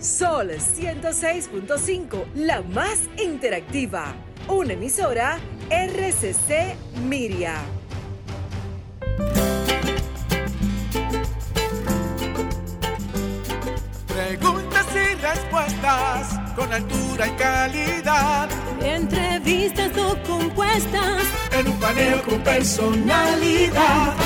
Sol 106.5, la más interactiva. Una emisora RCC Miria. Preguntas y respuestas con altura y calidad. Entrevistas o compuestas en un paneo con personalidad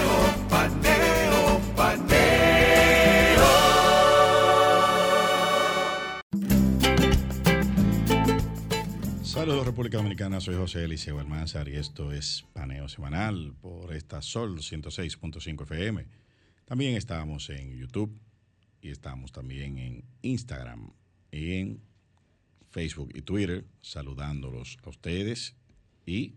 Saludos República Dominicana, soy José Eliseo Almanzar y esto es Paneo Semanal por esta Sol 106.5 FM. También estamos en YouTube y estamos también en Instagram y en Facebook y Twitter saludándolos a ustedes y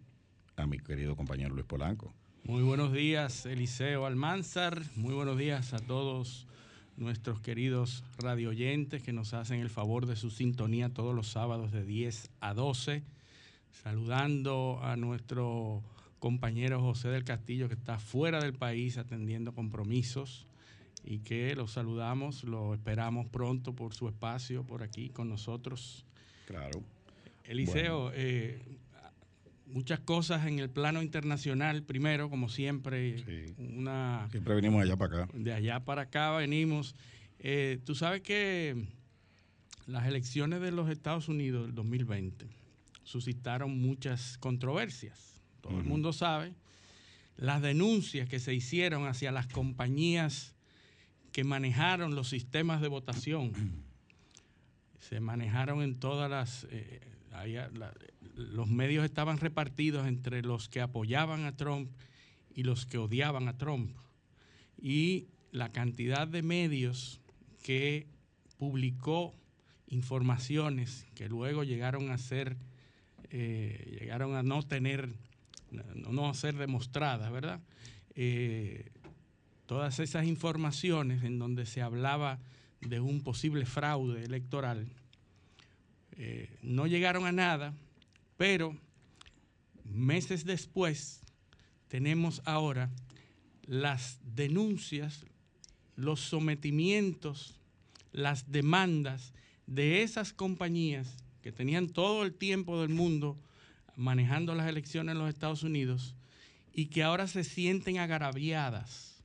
a mi querido compañero Luis Polanco. Muy buenos días Eliseo Almanzar, muy buenos días a todos nuestros queridos radioyentes que nos hacen el favor de su sintonía todos los sábados de 10 a 12. Saludando a nuestro compañero José del Castillo que está fuera del país atendiendo compromisos y que lo saludamos, lo esperamos pronto por su espacio por aquí con nosotros. Claro. Eliseo, eh, muchas cosas en el plano internacional, primero, como siempre. Una, siempre venimos allá para acá. De allá para acá venimos. Eh, tú sabes que las elecciones de los Estados Unidos del 2020 suscitaron muchas controversias. Todo el mundo sabe las denuncias que se hicieron hacia las compañías que manejaron los sistemas de votación. se manejaron en todas las... Eh, los medios estaban repartidos entre los que apoyaban a Trump y los que odiaban a Trump. Y la cantidad de medios que publicó informaciones que luego llegaron a ser, eh, llegaron a no tener, no, a ser demostradas, ¿verdad? Eh, todas esas informaciones en donde se hablaba de un posible fraude electoral eh, no llegaron a nada pero meses después tenemos ahora las denuncias, los sometimientos, las demandas de esas compañías que tenían todo el tiempo del mundo manejando las elecciones en los Estados Unidos y que ahora se sienten agraviadas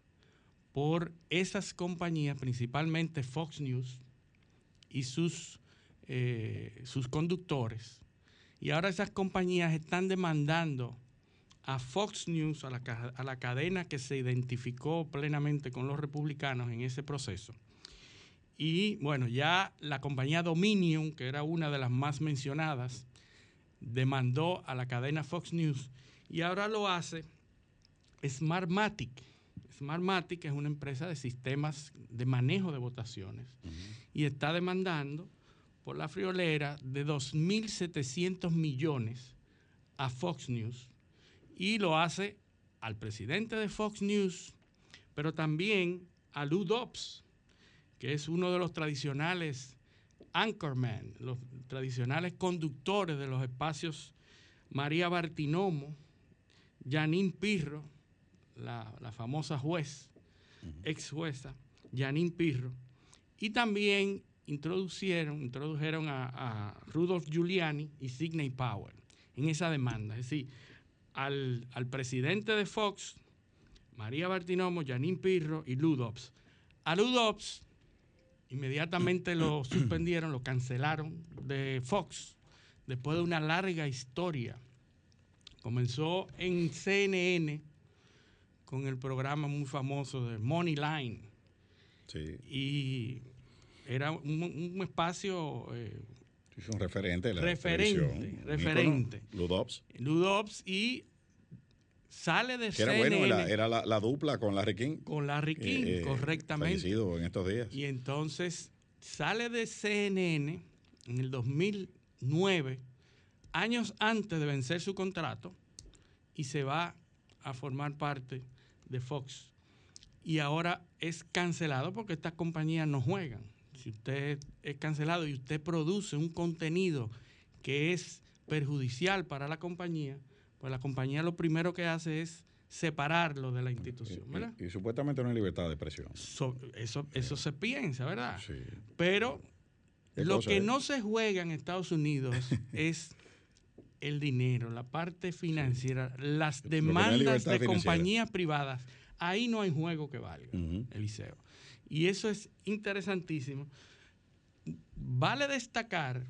por esas compañías, principalmente Fox News y sus, eh, sus conductores, y ahora esas compañías están demandando a Fox News, a la, cadena que se identificó plenamente con los republicanos en ese proceso. Y bueno, ya la compañía Dominion, que era una de las más mencionadas, demandó a la cadena Fox News y ahora lo hace Smartmatic. Smartmatic es una empresa de sistemas de manejo de votaciones y está demandando por la friolera de 2.700 millones a Fox News y lo hace al presidente de Fox News, pero también a Lou Dobbs, que es uno de los tradicionales anchorman, los tradicionales conductores de los espacios María Bartinomo, Janine Pirro, la, famosa juez, ex jueza, Janine Pirro, y también introdujeron, introdujeron a, Rudolf Giuliani y Sidney Powell en esa demanda. Es decir, al, presidente de Fox, María Bartinomo, Janine Pirro y Ludops. A Ludops inmediatamente lo suspendieron, lo cancelaron de Fox después de una larga historia. Comenzó en CNN con el programa muy famoso de Money Line. Sí. Y era un, espacio... Eh, un referente. La referente, referente. Ludops. Ludops y sale de que Era bueno, era, la, dupla con Larry King. Con Larry King, eh, eh, correctamente. Fallecido en estos días. Y entonces sale de CNN en el 2009, años antes de vencer su contrato, y se va a formar parte de Fox. Y ahora es cancelado porque estas compañías no juegan. Si usted es cancelado y usted produce un contenido que es perjudicial para la compañía, pues la compañía lo primero que hace es separarlo de la institución, ¿verdad? Y, supuestamente no hay libertad de expresión. eso, eso se piensa, ¿verdad? Sí. Pero lo que no se juega en Estados Unidos es el dinero, la parte financiera, las demandas de compañías privadas. Ahí no hay juego que valga, Eliseo. Y eso es interesantísimo. Vale destacar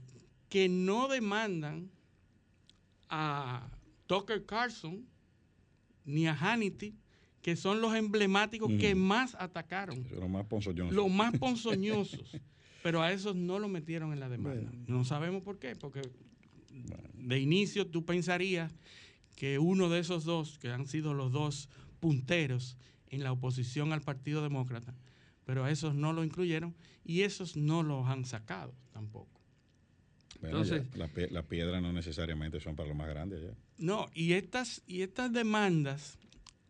que no demandan a Tucker Carlson ni a Hannity, que son los emblemáticos que más atacaron. Los más ponzoñosos. Los más ponzoñosos. pero a esos no lo metieron en la demanda. No sabemos por qué, porque de inicio tú pensarías que uno de esos dos, que han sido los dos punteros en la oposición al Partido Demócrata, pero a esos no lo incluyeron y esos no los han sacado tampoco. Entonces, las piedras no necesariamente son para los más grandes. No, y estas, y estas demandas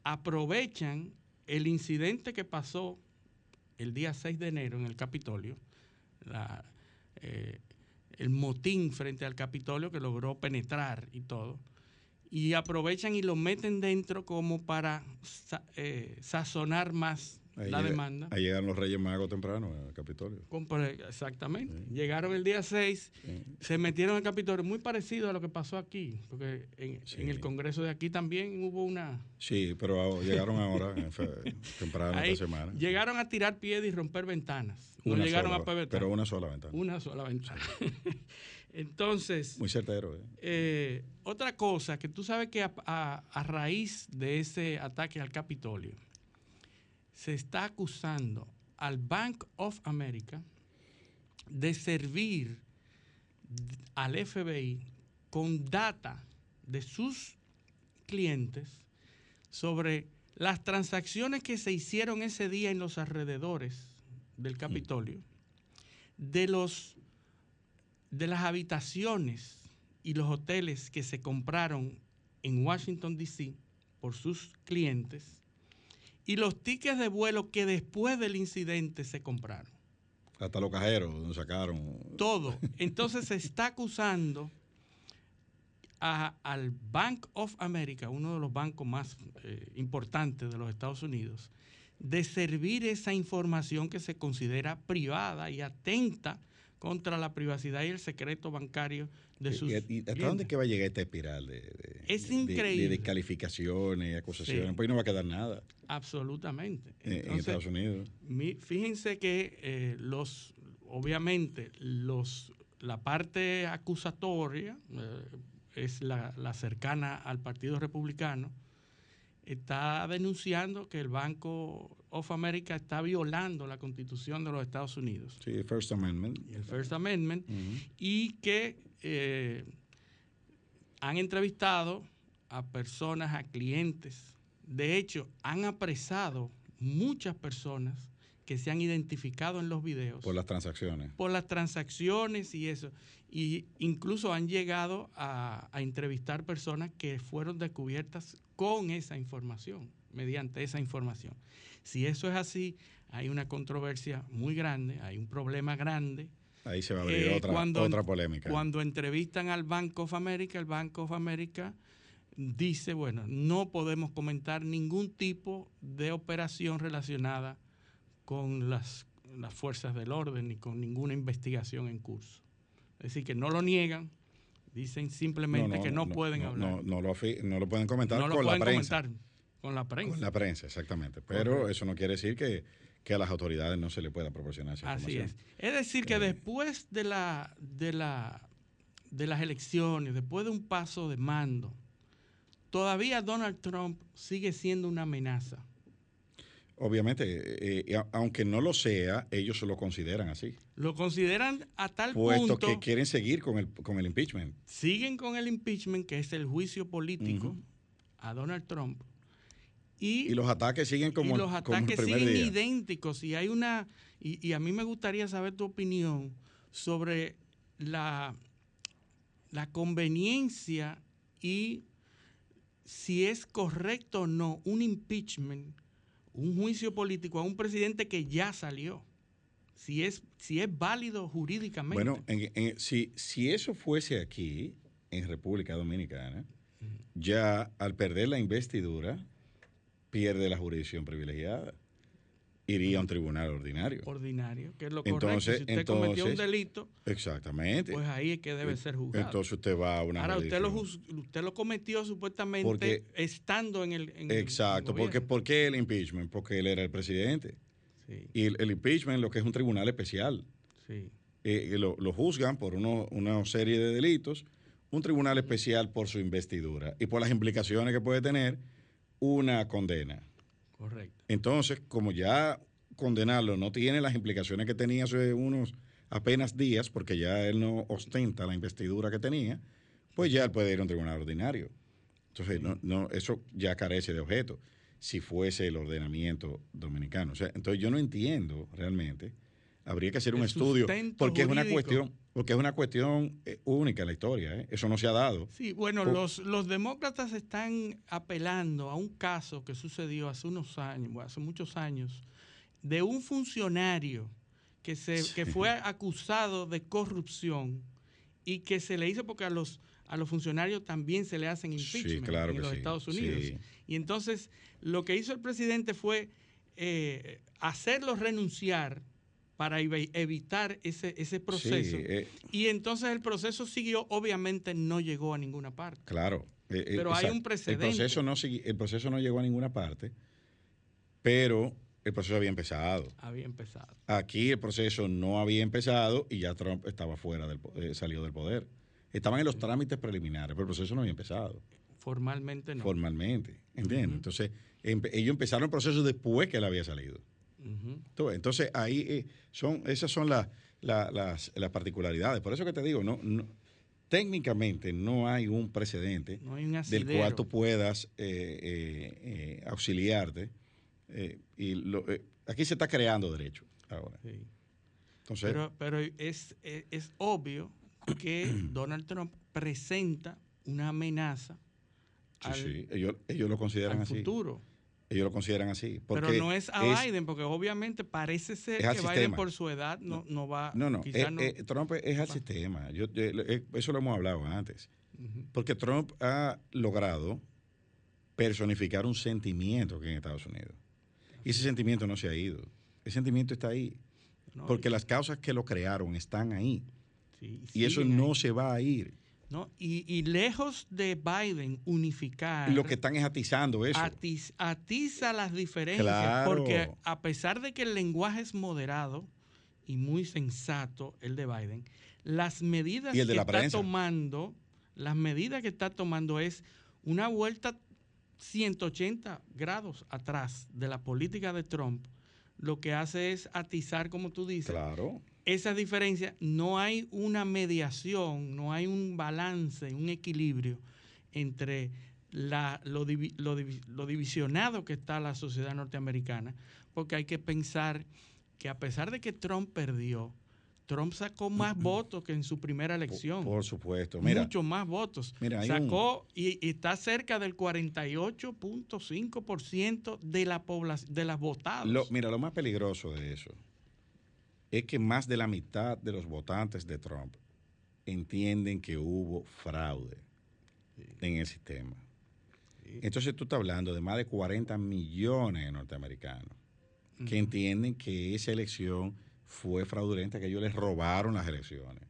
aprovechan el incidente que pasó el día 6 de enero en el Capitolio, eh, el motín frente al Capitolio que logró penetrar y todo, y aprovechan y lo meten dentro como para eh, sazonar más la demanda. Ahí llegaron los Reyes Magos temprano al Capitolio. Exactamente. Llegaron el día 6, se metieron al Capitolio, muy parecido a lo que pasó aquí, porque en, el Congreso de aquí también hubo una... Sí, pero llegaron ahora, temprano esta semana. Llegaron a tirar piedras y romper ventanas. No llegaron a Pero una sola ventana. Una sola ventana. Entonces... Muy certero. ¿eh? Eh, otra cosa, que tú sabes que a raíz de ese ataque al Capitolio, se está acusando al Bank of America de servir al FBI con data de sus clientes sobre las transacciones que se hicieron ese día en los alrededores del Capitolio, de los de las habitaciones y los hoteles que se compraron en Washington DC por sus clientes y los tickets de vuelo que después del incidente se compraron. Hasta los cajeros nos sacaron. Todo. Entonces se está acusando al Bank of America, uno de los bancos más eh, importantes de los Estados Unidos, de servir esa información que se considera privada y atenta contra la privacidad y el secreto bancario de sus. ¿Y, hasta dónde que va a llegar esta espiral de, es increíble. de, descalificaciones, acusaciones? Pues no va a quedar nada. Absolutamente. en Estados Unidos. fíjense que eh, los, obviamente, los, la parte acusatoria eh, es la, la cercana al Partido Republicano está denunciando que el Banco of America está violando la constitución de los Estados Unidos. Sí, el First Amendment. el First Amendment. Y que eh, han entrevistado a personas, a clientes. De hecho, han apresado muchas personas que se han identificado en los videos. Por las transacciones. Por las transacciones y eso. Y incluso han llegado a, entrevistar personas que fueron descubiertas con esa información, mediante esa información. Si eso es así, hay una controversia muy grande, hay un problema grande. Ahí se va a abrir eh, otra, otra polémica. Cuando entrevistan al Bank of America, el Bank of America dice, bueno, no podemos comentar ningún tipo de operación relacionada con las, las fuerzas del orden ni con ninguna investigación en curso. Es decir, que no lo niegan, dicen simplemente que no, pueden hablar. No, lo, no lo pueden comentar con la prensa. con la prensa. Con la prensa, exactamente. Pero eso no quiere decir que, a las autoridades no se le pueda proporcionar esa Así es. Es decir, que eh. después de, la, de, la, de las elecciones, después de un paso de mando, todavía Donald Trump sigue siendo una amenaza Obviamente, eh, eh, aunque no lo sea, ellos lo consideran así. Lo consideran a tal punto... Puesto que quieren seguir con el, con el impeachment. Siguen con el impeachment, que es el juicio político a Donald Trump. Y, los ataques siguen como, y los ataques siguen idénticos. Y hay una. Y, y, a mí me gustaría saber tu opinión sobre la, la conveniencia y si es correcto o no un impeachment, un juicio político a un presidente que ya salió. Si es, si es válido jurídicamente. Bueno, si, si eso fuese aquí, en República Dominicana, ya al perder la investidura, pierde la jurisdicción privilegiada. Iría a un tribunal ordinario. Ordinario, que es lo correcto. Si usted cometió un delito, exactamente. pues ahí es que debe ser juzgado. Entonces usted va a una Ahora, usted lo, usted lo cometió supuestamente estando en el. exacto, porque ¿por qué el impeachment? Porque él era el presidente. Sí. Y el, impeachment lo que es un tribunal especial. Sí. Eh, lo, lo, juzgan por uno, una serie de delitos, un tribunal especial por su investidura y por las implicaciones que puede tener una condena. Correcto. Entonces, como ya condenarlo no tiene las implicaciones que tenía hace unos apenas días, porque ya él no ostenta la investidura que tenía, pues ya él puede ir a un tribunal ordinario. Entonces, no, no, eso ya carece de objeto, si fuese el ordenamiento dominicano. O sea, entonces yo no entiendo realmente habría que hacer un estudio porque es una cuestión porque es una cuestión eh, única en la historia ¿eh? eso no se ha dado. Sí bueno los, los demócratas están apelando a un caso que sucedió hace unos años hace muchos años de un funcionario que se que fue acusado de corrupción y que se le hizo porque a los a los funcionarios también se le hacen impeachment en los Estados Unidos. Y entonces lo que hizo el presidente fue eh, hacerlo renunciar para evitar ese, ese proceso. Eh, y entonces el proceso siguió, obviamente no llegó a ninguna parte. Claro. Eh, eh, pero hay un precedente. El proceso, no, el proceso no llegó a ninguna parte, pero el proceso había empezado. Había empezado. Aquí el proceso no había empezado y ya Trump estaba fuera del salió del poder. Estaban en los trámites preliminares, pero el proceso no había empezado. Formalmente no. Formalmente, ¿entiendes? Entonces, ellos empezaron el proceso después que él había salido. Entonces, ahí eh, son, esas son las, las, particularidades. Por eso que te digo, no, técnicamente no hay un precedente del cual tú puedas eh, eh, auxiliarte. y aquí se está creando derecho ahora. Entonces, pero, pero es, es, obvio que Donald Trump presenta una amenaza al, sí, Ellos, ellos, lo consideran así. futuro. Ellos lo consideran así. Pero no es a Biden, porque obviamente parece ser que Biden por su edad no, no va... No, no, eh, eh, Trump es al sistema. Yo, eh, eso lo hemos hablado antes. Porque Trump ha logrado personificar un sentimiento aquí en Estados Unidos. Y ese sentimiento no se ha ido. Ese sentimiento está ahí. porque las causas que lo crearon están ahí. y eso no se va a ir. ¿No? Y, lejos de Biden unificar. Lo que están es atizando eso. atiza las diferencias. Porque a pesar de que el lenguaje es moderado y muy sensato, el de Biden, las medidas que está tomando, las medidas que está tomando es una vuelta 180 grados atrás de la política de Trump. Lo que hace es atizar, como tú dices, claro esa diferencia, no hay una mediación, no hay un balance, un equilibrio entre la, lo, divisionado que está la sociedad norteamericana, porque hay que pensar que a pesar de que Trump perdió, Trump sacó más votos que en su primera elección. Por, supuesto. Mira, Muchos más votos. Sacó y, está cerca del 48.5% de la población, de las votadas. mira, lo más peligroso de eso es que más de la mitad de los votantes de Trump entienden que hubo fraude en el sistema. Entonces tú estás hablando de más de 40 millones de norteamericanos que entienden que esa elección fue fraudulenta, que ellos les robaron las elecciones.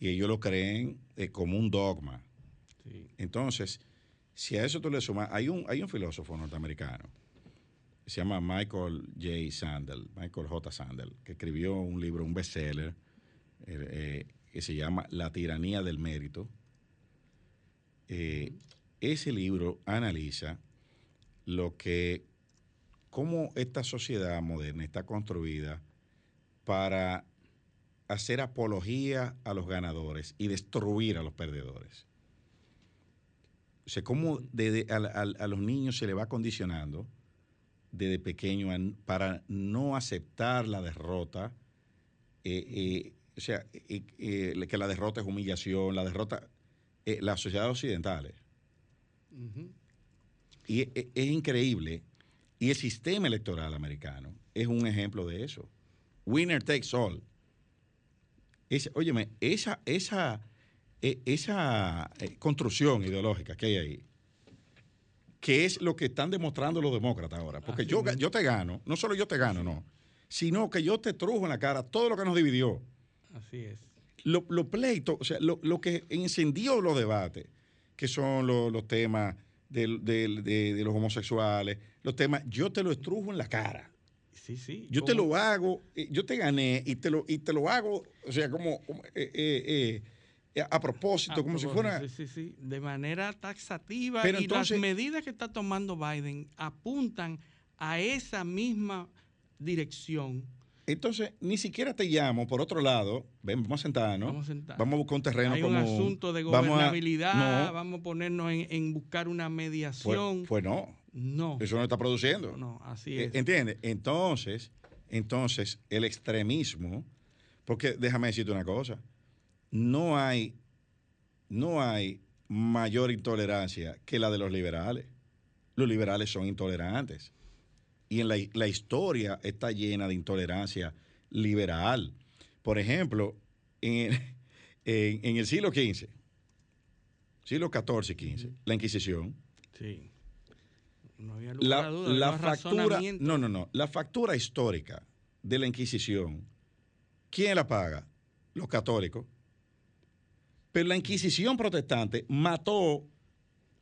Y ellos lo creen eh, como un dogma. Entonces, si a eso tú le sumas, hay un, hay un filósofo norteamericano se llama Michael J. Sandel, Michael J. Sandel, que escribió un libro, un bestseller, eh, eh, que se llama La tiranía del mérito. Eh, ese libro analiza lo que, cómo esta sociedad moderna está construida para hacer apología a los ganadores y destruir a los perdedores. O sea, cómo desde a, a- a los niños se le va condicionando desde pequeño para no aceptar la derrota. eh, eh, o sea, eh, que la derrota es humillación, la derrota. las sociedades occidentales. Ujú. Y e- es, increíble. Y el sistema electoral americano es un ejemplo de eso. Winner takes all. Es, óyeme, esa, esa, e- esa construcción ideológica que hay ahí, que es lo que están demostrando los demócratas ahora. Porque Así yo, yo te gano, no solo yo te gano, no, sino que yo te trujo en la cara todo lo que nos dividió Así es. los lo pleitos, o sea, lo, lo que encendió los debates, que son lo- los temas del- de, de los homosexuales, los temas, yo te lo estrujo en la cara. Sí, sí. Yo te lo hago, eh, yo te gané y te lo, y te lo hago, o sea, como, como, eh, eh, eh, a propósito, como si fuera... Sí, sí, sí. De manera taxativa. Pero y entonces- las medidas que está tomando Biden apuntan a esa misma dirección. Entonces, ni siquiera te llamo por otro lado, ven, vamos a sentarnos, Vamos a sentar. vamos a buscar un terreno Hay como... un asunto de vamos a- gobernabilidad. no, Vamos a ponernos en, en buscar una pues, mediación. pues no, no. eso no está produciendo. No, así Eh, es. ¿Entiendes? Entonces, entonces, el extremismo, porque déjame decirte una cosa, no hay, no hay mayor intolerancia que la de los liberales. Los liberales son intolerantes. Y en la, la historia está llena de intolerancia liberal. Por ejemplo, en el, en- en el siglo XV, siglo XIV y XV, la Inquisición, Sí. No había lugar la, a duda, la factura, no, no, no, la factura histórica de la Inquisición, ¿quién la paga? Los católicos. Pero la Inquisición protestante mató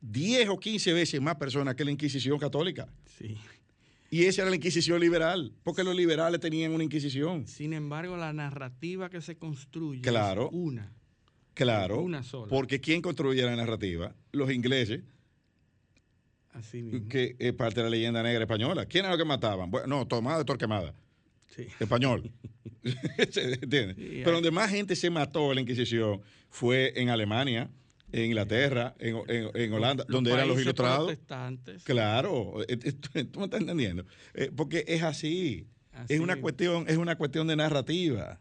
10 o 15 veces más personas que la Inquisición católica. Sí. Y esa era la Inquisición liberal, porque los liberales tenían una Inquisición. Sin embargo, la narrativa que se construye Claro. es una. Claro. Una sola. Porque ¿quién construye la narrativa? Los ingleses, Así mismo. que es parte de la leyenda negra española. ¿ Quién era los que mataban? Bueno, no, Tomás de Torquemada. Sí. español. Pero donde más gente se mató en la Inquisición fue en Alemania, en Inglaterra, en, en- en Holanda, donde eran los ilustrados. Claro, eh, eh, tú, tú me estás entendiendo. Eh, porque es así. Así es una es. cuestión, es una cuestión de narrativa.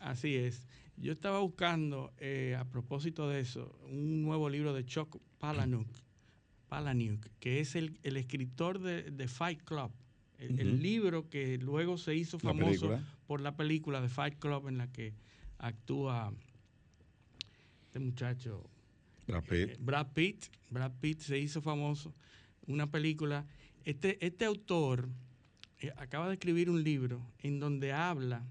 Así es. Yo estaba buscando, eh, a propósito de eso, un nuevo libro de Chuck Palahniuk, Palahniuk que es el, el escritor de, de Fight Club. El, libro que luego se hizo famoso por la película de Fight Club en la que actúa este muchacho Brad Pitt. Eh, Brad Pitt, Brad Pitt se hizo famoso, una película. Este, este autor eh, acaba de escribir un libro en donde habla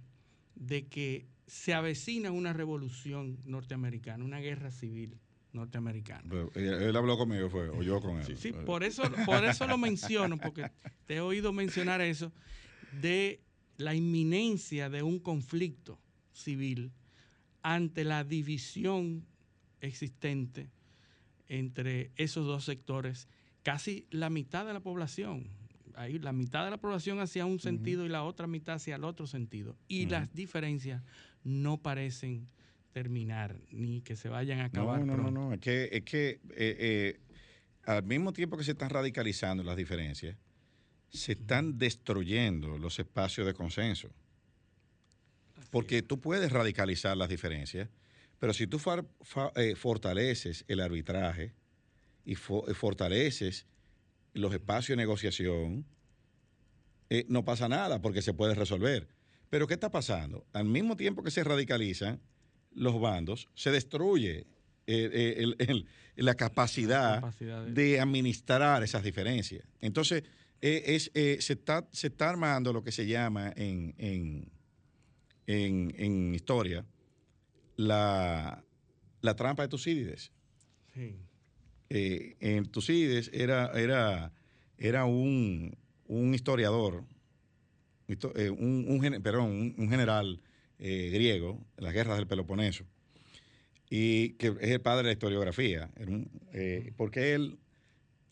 de que se avecina una revolución norteamericana, una guerra civil norteamericana. Pero, eh, él habló conmigo, fue, o yo con él. Sí, sí, Eh, por eso, por eso lo menciono, porque te he oído mencionar eso, de la inminencia de un conflicto civil ante la división existente entre esos dos sectores, casi la mitad de la población. Ahí la mitad de la población hacia un sentido y la otra mitad hacia el otro sentido. Y las diferencias no parecen terminar ni que se vayan a acabar No, no, no, pronto. no. Es que, es que eh, eh, al mismo tiempo que se están radicalizando las diferencias, se están destruyendo los espacios de consenso. Porque tú puedes radicalizar las diferencias, pero si tú far- fa- eh, fortaleces el arbitraje y fo- fortaleces los espacios de negociación, eh, no pasa nada porque se puede resolver. Pero ¿qué está pasando? Al mismo tiempo que se radicalizan los bandos, se destruye eh, eh, el- el- la capacidad, capacidad de- de administrar esas diferencias. Entonces, eh, es, eh, se, está, se está armando lo que se llama en, en, en- en historia la, la trampa de Tucídides. Sí. Eh, en Tucídides era, era, era un, un historiador, histo- un, un gene- perdón, un, un general eh, griego las guerras del Peloponeso, y que es el padre de la historiografía, eh, porque él,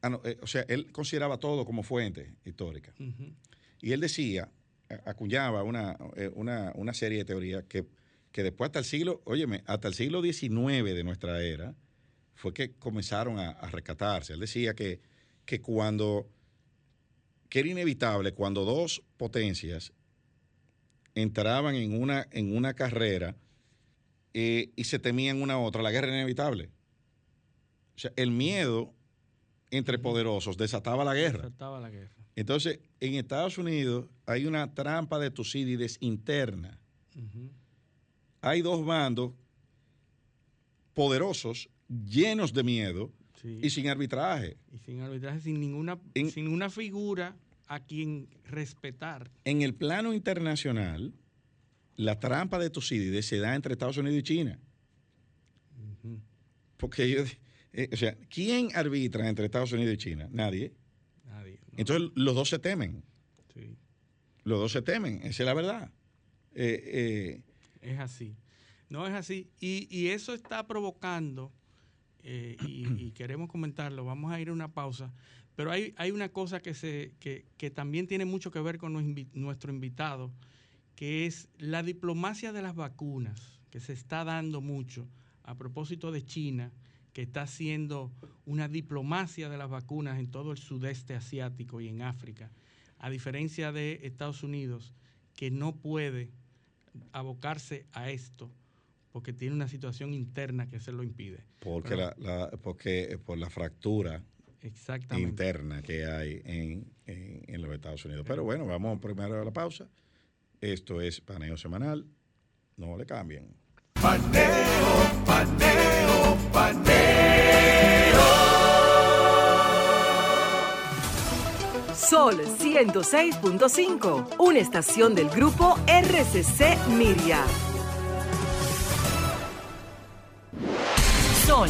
ah, no, eh, o sea, él consideraba todo como fuente histórica. Y él decía, a- acuñaba una, una, una serie de teorías que, que después hasta el siglo, óyeme, hasta el siglo XIX de nuestra era, fue que comenzaron a, rescatarse. Él decía que, que cuando, que era inevitable, cuando dos potencias entraban en una, en una carrera eh, y se temían una a otra, la guerra era inevitable. O sea, el miedo entre poderosos desataba la guerra. Desataba la guerra. Entonces, en Estados Unidos hay una trampa de Tucídides interna. Hay dos bandos poderosos, llenos de miedo y sin arbitraje. Y sin arbitraje, sin ninguna, sin una figura a quien respetar. En el plano internacional, la trampa de Tucídides se da entre Estados Unidos y China. Porque ellos, eh, o sea, ¿quién arbitra entre Estados Unidos y China? Nadie. Nadie. Entonces los dos se temen. Sí. Los dos se temen, esa es la verdad. Eh, eh, es así. No es así. Y, eso está provocando, y, queremos comentarlo, vamos a ir a una pausa, pero hay, hay una cosa que, se, que, que también tiene mucho que ver con nuestro invitado que es la diplomacia de las vacunas, que se está dando mucho a propósito de China, que está haciendo una diplomacia de las vacunas en todo el sudeste asiático y en África, a diferencia de Estados Unidos, que no puede abocarse a esto porque tiene una situación interna que se lo impide. Porque, la, porque por la fractura interna que hay en, en los Estados Unidos. Pero bueno, vamos primero a la pausa. Esto es paneo semanal. No le cambien. Paneo, paneo, paneo. Sol 106.5, una estación del grupo RCC Miria. Sol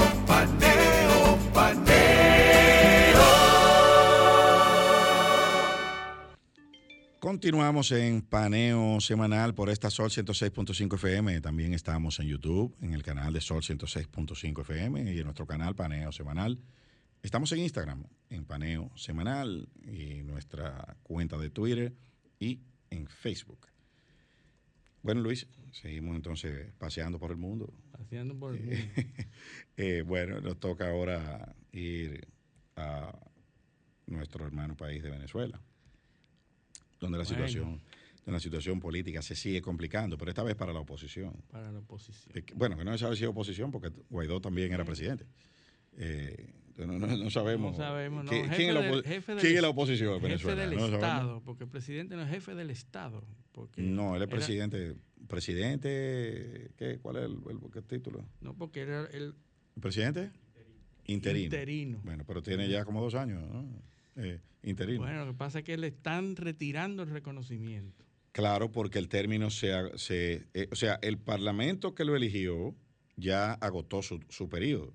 Continuamos en paneo semanal por esta Sol 106.5 FM. También estamos en YouTube, en el canal de Sol 106.5 FM y en nuestro canal Paneo Semanal. Estamos en Instagram, en Paneo Semanal y nuestra cuenta de Twitter y en Facebook. Bueno, Luis, seguimos entonces paseando por el mundo. Paseando por el mundo. Eh, bueno, nos toca ahora ir a nuestro hermano país de Venezuela donde la situación la situación política se sigue complicando, pero esta vez para la oposición. Para la oposición. Bueno, que no se sabe si es oposición, porque Guaidó también era presidente. Eh, no, sabemos. No sabemos, ¿Quién, es, la, oposición en Venezuela? Jefe del Estado, porque el presidente no es jefe del Estado. Porque no, él es presidente. ¿Presidente? ¿qué? ¿Cuál es el, título? No, porque era el. ¿Presidente? Interino. Interino. Bueno, pero tiene ya como dos años, ¿no? Eh, interino. Bueno, lo que pasa es que le están retirando el reconocimiento. Claro, porque el término se, se eh, o sea, el parlamento que lo eligió ya agotó su, su periodo.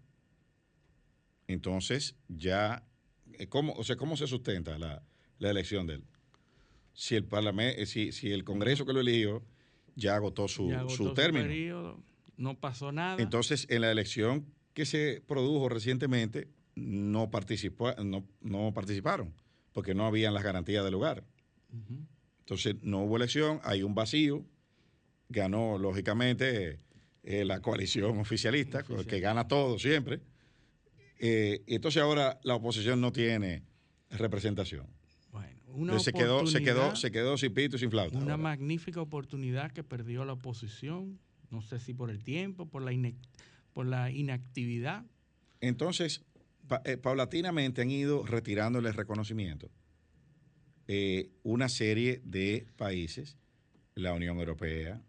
Entonces, ya, eh, ¿cómo, o sea, ¿cómo se sustenta la, la elección de él? Si el parlamento, eh, si, si, el Congreso que lo eligió ya agotó su, ya agotó su término. Periodo, no pasó nada. Entonces, en la elección que se produjo recientemente, no, participó, no, no participaron, porque no habían las garantías del lugar. Uh -huh. Entonces, no hubo elección, hay un vacío, ganó, lógicamente, eh, la coalición oficialista, Oficial. que gana todo siempre. Eh, entonces ahora la oposición no tiene representación. Bueno, una se quedó, se quedó, se quedó sin pito y sin flauta. Una ahora. magnífica oportunidad que perdió la oposición, no sé si por el tiempo, por la, por la inactividad. Entonces, pa eh, paulatinamente han ido retirándole reconocimiento eh, una serie de países, la Unión Europea,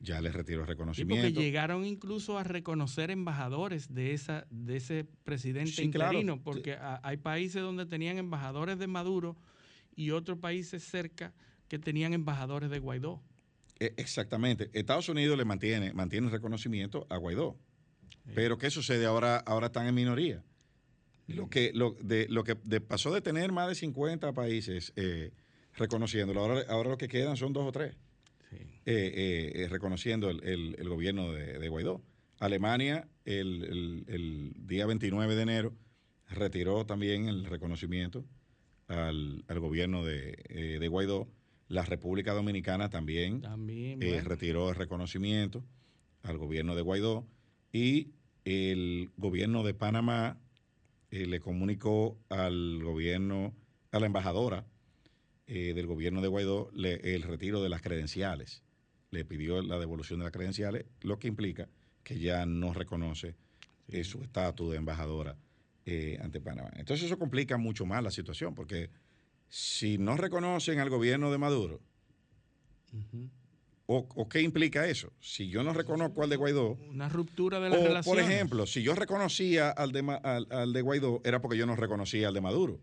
ya les retiró el reconocimiento. Sí, porque llegaron incluso a reconocer embajadores de esa de ese presidente sí, interino, claro. porque a, hay países donde tenían embajadores de Maduro y otros países cerca que tenían embajadores de Guaidó. Exactamente. Estados Unidos le mantiene, mantiene el reconocimiento a Guaidó. Sí. Pero ¿qué sucede? Ahora, ahora están en minoría. Lo que, lo, de, lo que de, pasó de tener más de 50 países eh, reconociéndolo, ahora, ahora lo que quedan son dos o tres. Sí. Eh, eh, reconociendo el, el, el gobierno de, de, Guaidó. Alemania, el, el, día 29 de enero, retiró también el reconocimiento al, al gobierno de, eh, de, Guaidó. La República Dominicana también, también bueno. retiró el reconocimiento al gobierno de Guaidó. Y el gobierno de Panamá le comunicó al gobierno, a la embajadora eh, del gobierno de Guaidó le, el retiro de las credenciales. Le pidió la devolución de las credenciales, lo que implica que ya no reconoce eh, su estatus de embajadora eh, ante Panamá. Entonces eso complica mucho más la situación, porque si no reconocen al gobierno de Maduro, uh -huh. O, o, qué implica eso? Si yo no reconozco al de Guaidó... Una ruptura de la o, relación. Por ejemplo, si yo reconocía al de, al, al de Guaidó, era porque yo no reconocía al de Maduro.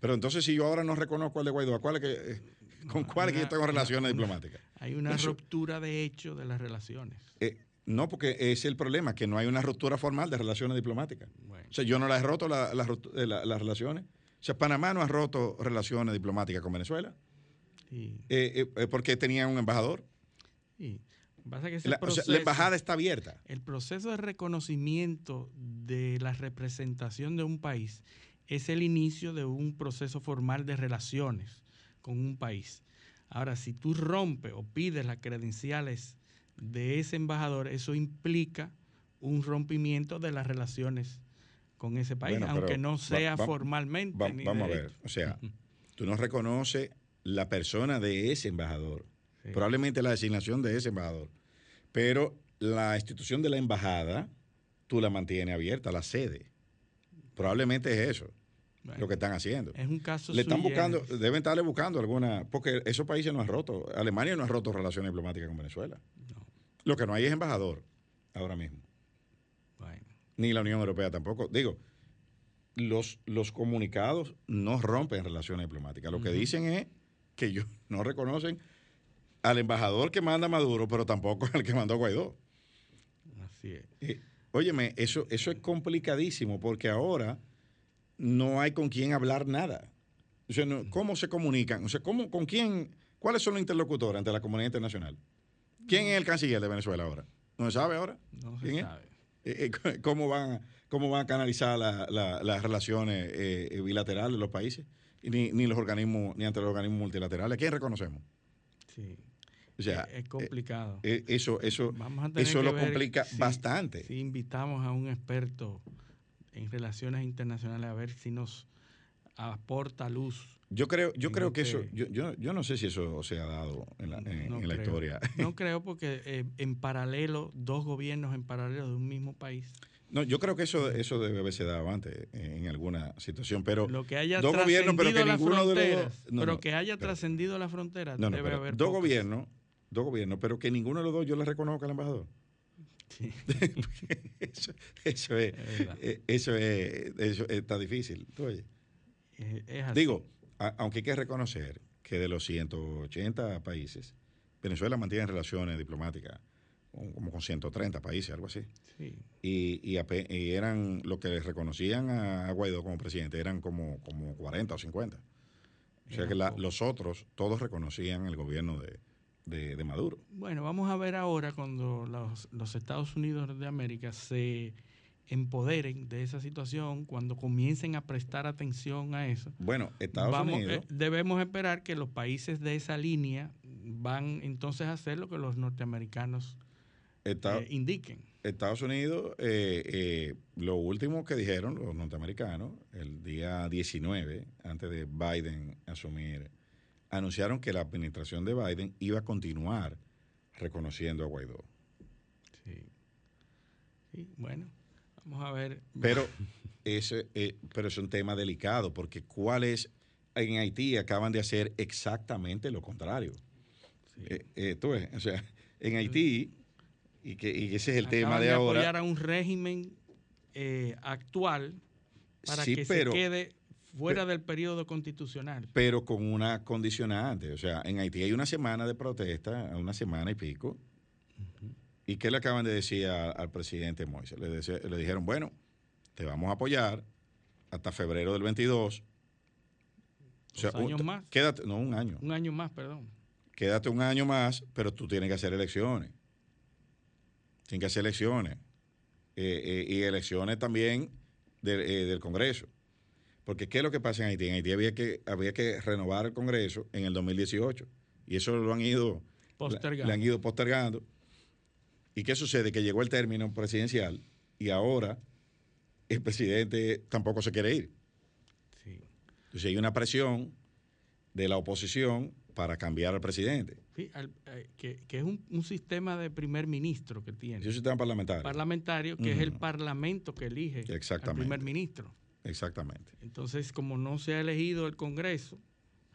Pero entonces, si yo ahora no reconozco al de Guaidó, ¿cuál es que, eh, ¿con cuál es que yo tengo relaciones una, diplomáticas? Hay una Eso, ruptura de hecho de las relaciones. Eh, no, porque ese es el problema, que no hay una ruptura formal de relaciones diplomáticas. Bueno. O sea, yo no las he roto las la, la, la, relaciones. O sea, Panamá no ha roto relaciones diplomáticas con Venezuela. Sí. Eh, porque tenía un embajador. Sí. Pasa que la, proceso, o sea, la embajada está abierta. El proceso de reconocimiento de la representación de un país es el inicio de un proceso formal de relaciones con un país. Ahora, si tú rompes o pides las credenciales de ese embajador, eso implica un rompimiento de las relaciones con ese país, bueno, aunque no sea va, formalmente. Va, vamos a ver, o sea, tú no reconoces la persona de ese embajador, sí. probablemente la designación de ese embajador, pero la institución de la embajada, tú la mantienes abierta, la sede. Probablemente es eso bueno, lo que están haciendo. Es un caso Le están buscando, deben estarle buscando alguna, porque esos países no han roto, Alemania no ha roto relaciones diplomáticas con Venezuela. No. Lo que no hay es embajador ahora mismo. Bueno. Ni la Unión Europea tampoco. Digo, los, los comunicados no rompen relaciones diplomáticas. Lo uh -huh. que dicen es que ellos no reconocen al embajador que manda Maduro, pero tampoco al que mandó Guaidó. Así es. Eh, óyeme, eso, eso es complicadísimo porque ahora no hay con quién hablar nada. O sea, no, ¿cómo se comunican? O sea, ¿cómo, ¿con quién? ¿Cuáles son los interlocutores ante la comunidad internacional? ¿Quién es el canciller de Venezuela ahora? ¿No se sabe ahora? No se ¿Quién sabe. Es? Eh, ¿Cómo van, cómo van a canalizar la, la, las relaciones eh, bilaterales de los países? Ni, ni, los organismos, ni ante los organismos multilaterales. ¿A quién reconocemos? Sí. O sea, es complicado. Eh, eso eso, eso lo complica si, bastante. Si invitamos a un experto en relaciones internacionales a ver si nos aporta luz. Yo creo, yo creo que eso, yo, yo, yo, no sé si eso se ha dado en la, en, no en la historia. No creo porque eh, en paralelo, dos gobiernos en paralelo de un mismo país. No, yo creo que eso, eso debe haberse dado antes en alguna situación, pero lo que haya dos gobiernos, pero que ninguno de los dos, no, pero no, que haya trascendido la frontera, no, debe haber dos gobiernos, dos gobiernos, pero que ninguno de los dos yo le reconozca al embajador. Sí. eso, eso, es, es eso, es, eso está difícil. Es Digo, a, aunque hay que reconocer que de los 180 países, Venezuela mantiene relaciones diplomáticas como con 130 países, algo así. Y, eran lo que les reconocían a Guaidó como presidente, eran como, como 40 o 50. O sea que los otros, todos reconocían el gobierno de, de, Maduro. Bueno, vamos a ver ahora cuando los, los Estados Unidos de América se empoderen de esa situación, cuando comiencen a prestar atención a eso. Bueno, Estados Unidos. Eh, debemos esperar que los países de esa línea van entonces a hacer lo que los norteamericanos eh, indiquen. Estados Unidos, eh, lo último que dijeron los norteamericanos, el día 19, antes de Biden asumir, anunciaron que la administración de Biden iba a continuar reconociendo a Guaidó. Sí. Sí, bueno. Vamos a ver. Pero, ese, eh, pero es un tema delicado, porque ¿cuál es? En Haití acaban de hacer exactamente lo contrario. Eh, eh, tú ves, o sea, en Haití, y que, y ese es el tema de, ahora. apoyar a un régimen actual para que se quede fuera del periodo constitucional. Pero con una condicionante. O sea, en Haití hay una semana de protesta, una semana y pico. ¿Y qué le acaban de decir al presidente Moisés? Le, dijeron, bueno, te vamos a apoyar hasta febrero del 22. O sea, años más? Quédate, no, un año. Un año más, perdón. Quédate un año más, pero tú tienes que hacer elecciones. Tienes que hacer elecciones. Eh, eh, y elecciones también del, eh, del, Congreso. Porque ¿qué es lo que pasa en Haití? En Haití había que, había que renovar el Congreso en el 2018. Y eso lo han ido postergando. Le han ido postergando. ¿Y qué sucede? Que llegó el término presidencial y ahora el presidente tampoco se quiere ir. Entonces hay una presión de la oposición para cambiar al presidente. Sí, eh, que, es un, sistema de primer ministro que tiene. Es un sistema parlamentario. Parlamentario, que es el parlamento que elige al primer ministro. Exactamente. Entonces, como no se ha elegido el Congreso,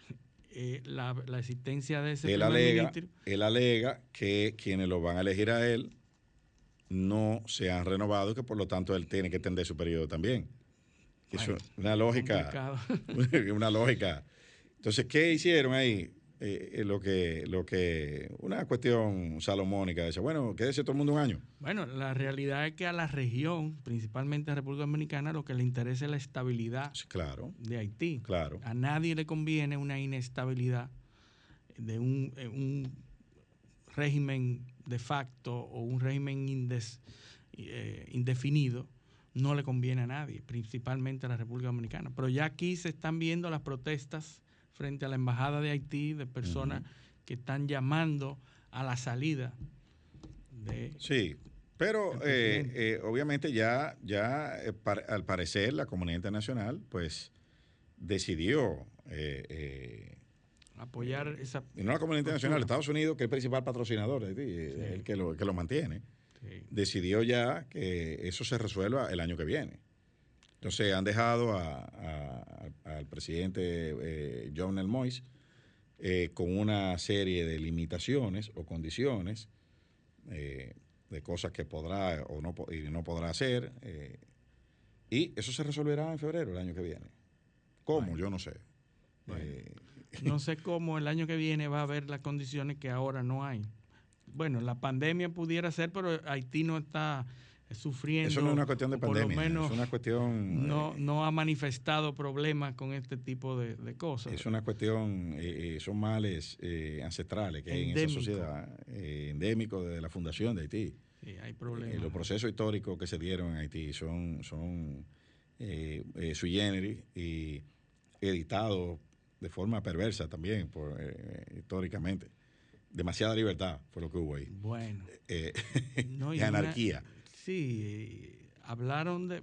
eh, la, existencia de ese él alega, Él alega que quienes lo van a elegir a él no se han renovado y que por lo tanto él tiene que extender su periodo también. Eso es una lógica. una lógica. Entonces, ¿qué hicieron ahí? Eh, eh, lo que lo que una cuestión salomónica dice bueno quédese todo el mundo un año bueno la realidad es que a la región principalmente a República Dominicana lo que le interesa es la estabilidad claro, de Haití. Claro. A nadie le conviene una inestabilidad de un, eh, un régimen de facto o un régimen indefinido no le conviene a nadie, principalmente a la República Dominicana. Pero ya aquí se están viendo las protestas frente a la Embajada de Haití de personas que están llamando a la salida de... Sí, pero eh, eh, obviamente ya, ya eh, al parecer la comunidad internacional pues decidió apoyar esa... Y no la comunidad internacional, Estados Unidos, que es el principal patrocinador de Haití, el que lo, que lo mantiene, decidió ya que eso se resuelva el año que viene. Entonces han dejado al presidente eh, John Mois eh, con una serie de limitaciones o condiciones eh, de cosas que podrá o no, y no podrá hacer. y eso se resolverá en febrero el año que viene. ¿Cómo? Yo no sé. no sé cómo el año que viene va a haber las condiciones que ahora no hay. Bueno, la pandemia pudiera ser, pero Haití no está sufriendo. Eso no es una cuestión de pandemia, es una cuestión... No, eh, no ha manifestado problemas con este tipo de, cosas. Es una cuestión, eh, eh, son males ancestrales que hay en esa sociedad, endémico de la fundación de Haití. Sí, hay problemas. los procesos históricos que se dieron en Haití son, son sui generis y editados de forma perversa también, por, históricamente. Demasiada libertad fue lo que hubo ahí. Bueno. y anarquía. Sí, hablaron de...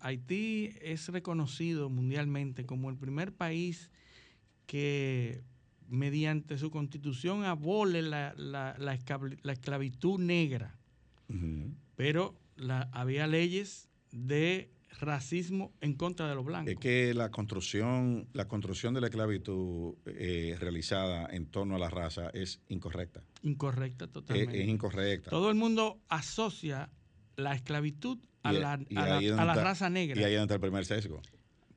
Haití es reconocido mundialmente como el primer país que mediante su constitución abole la, la, esclavitud negra, pero la, había leyes de racismo en contra de los blancos. Es que la construcción, la construcción de la esclavitud eh, realizada en torno a la raza es incorrecta. Incorrecta totalmente. es incorrecta. Todo el mundo asocia la esclavitud a, la, a, la, raza negra. Y ahí entra el primer sesgo.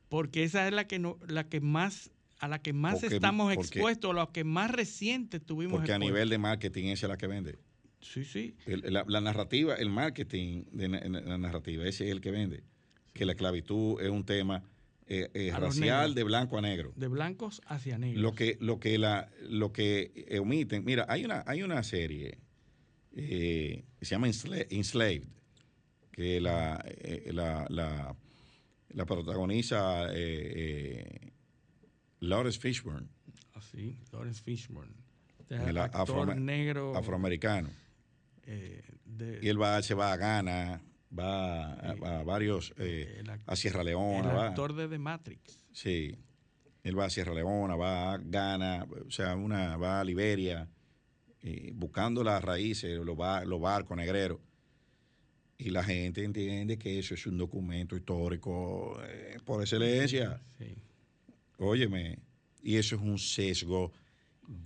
Porque esa es la que, no, la que más a la que más estamos expuestos, a la que más reciente tuvimos Porque a nivel de marketing esa es la que vende. Sí, sí. la, narrativa, el marketing de la narrativa, ese es el que vende. Que la esclavitud es un tema eh, eh, racial de blanco a negro. De blancos hacia negros. Lo que, lo que, la, lo que omiten, mira, hay una, hay una serie eh, que se llama Enslaved, que la, la, la, la, protagoniza Lawrence Fishburne. Ah, Lawrence Fishburne. El actor negro. Afroamericano. y él va, se va a Ghana va a, varios, eh, a Sierra Leona. El actor de The Matrix. Sí, él va a Sierra Leona, va a Ghana, o sea, una, va a Liberia, buscando las raíces, los, los barcos negreros. Y la gente entiende que eso es un documento histórico eh, por excelencia. Sí. Óyeme, y eso es un sesgo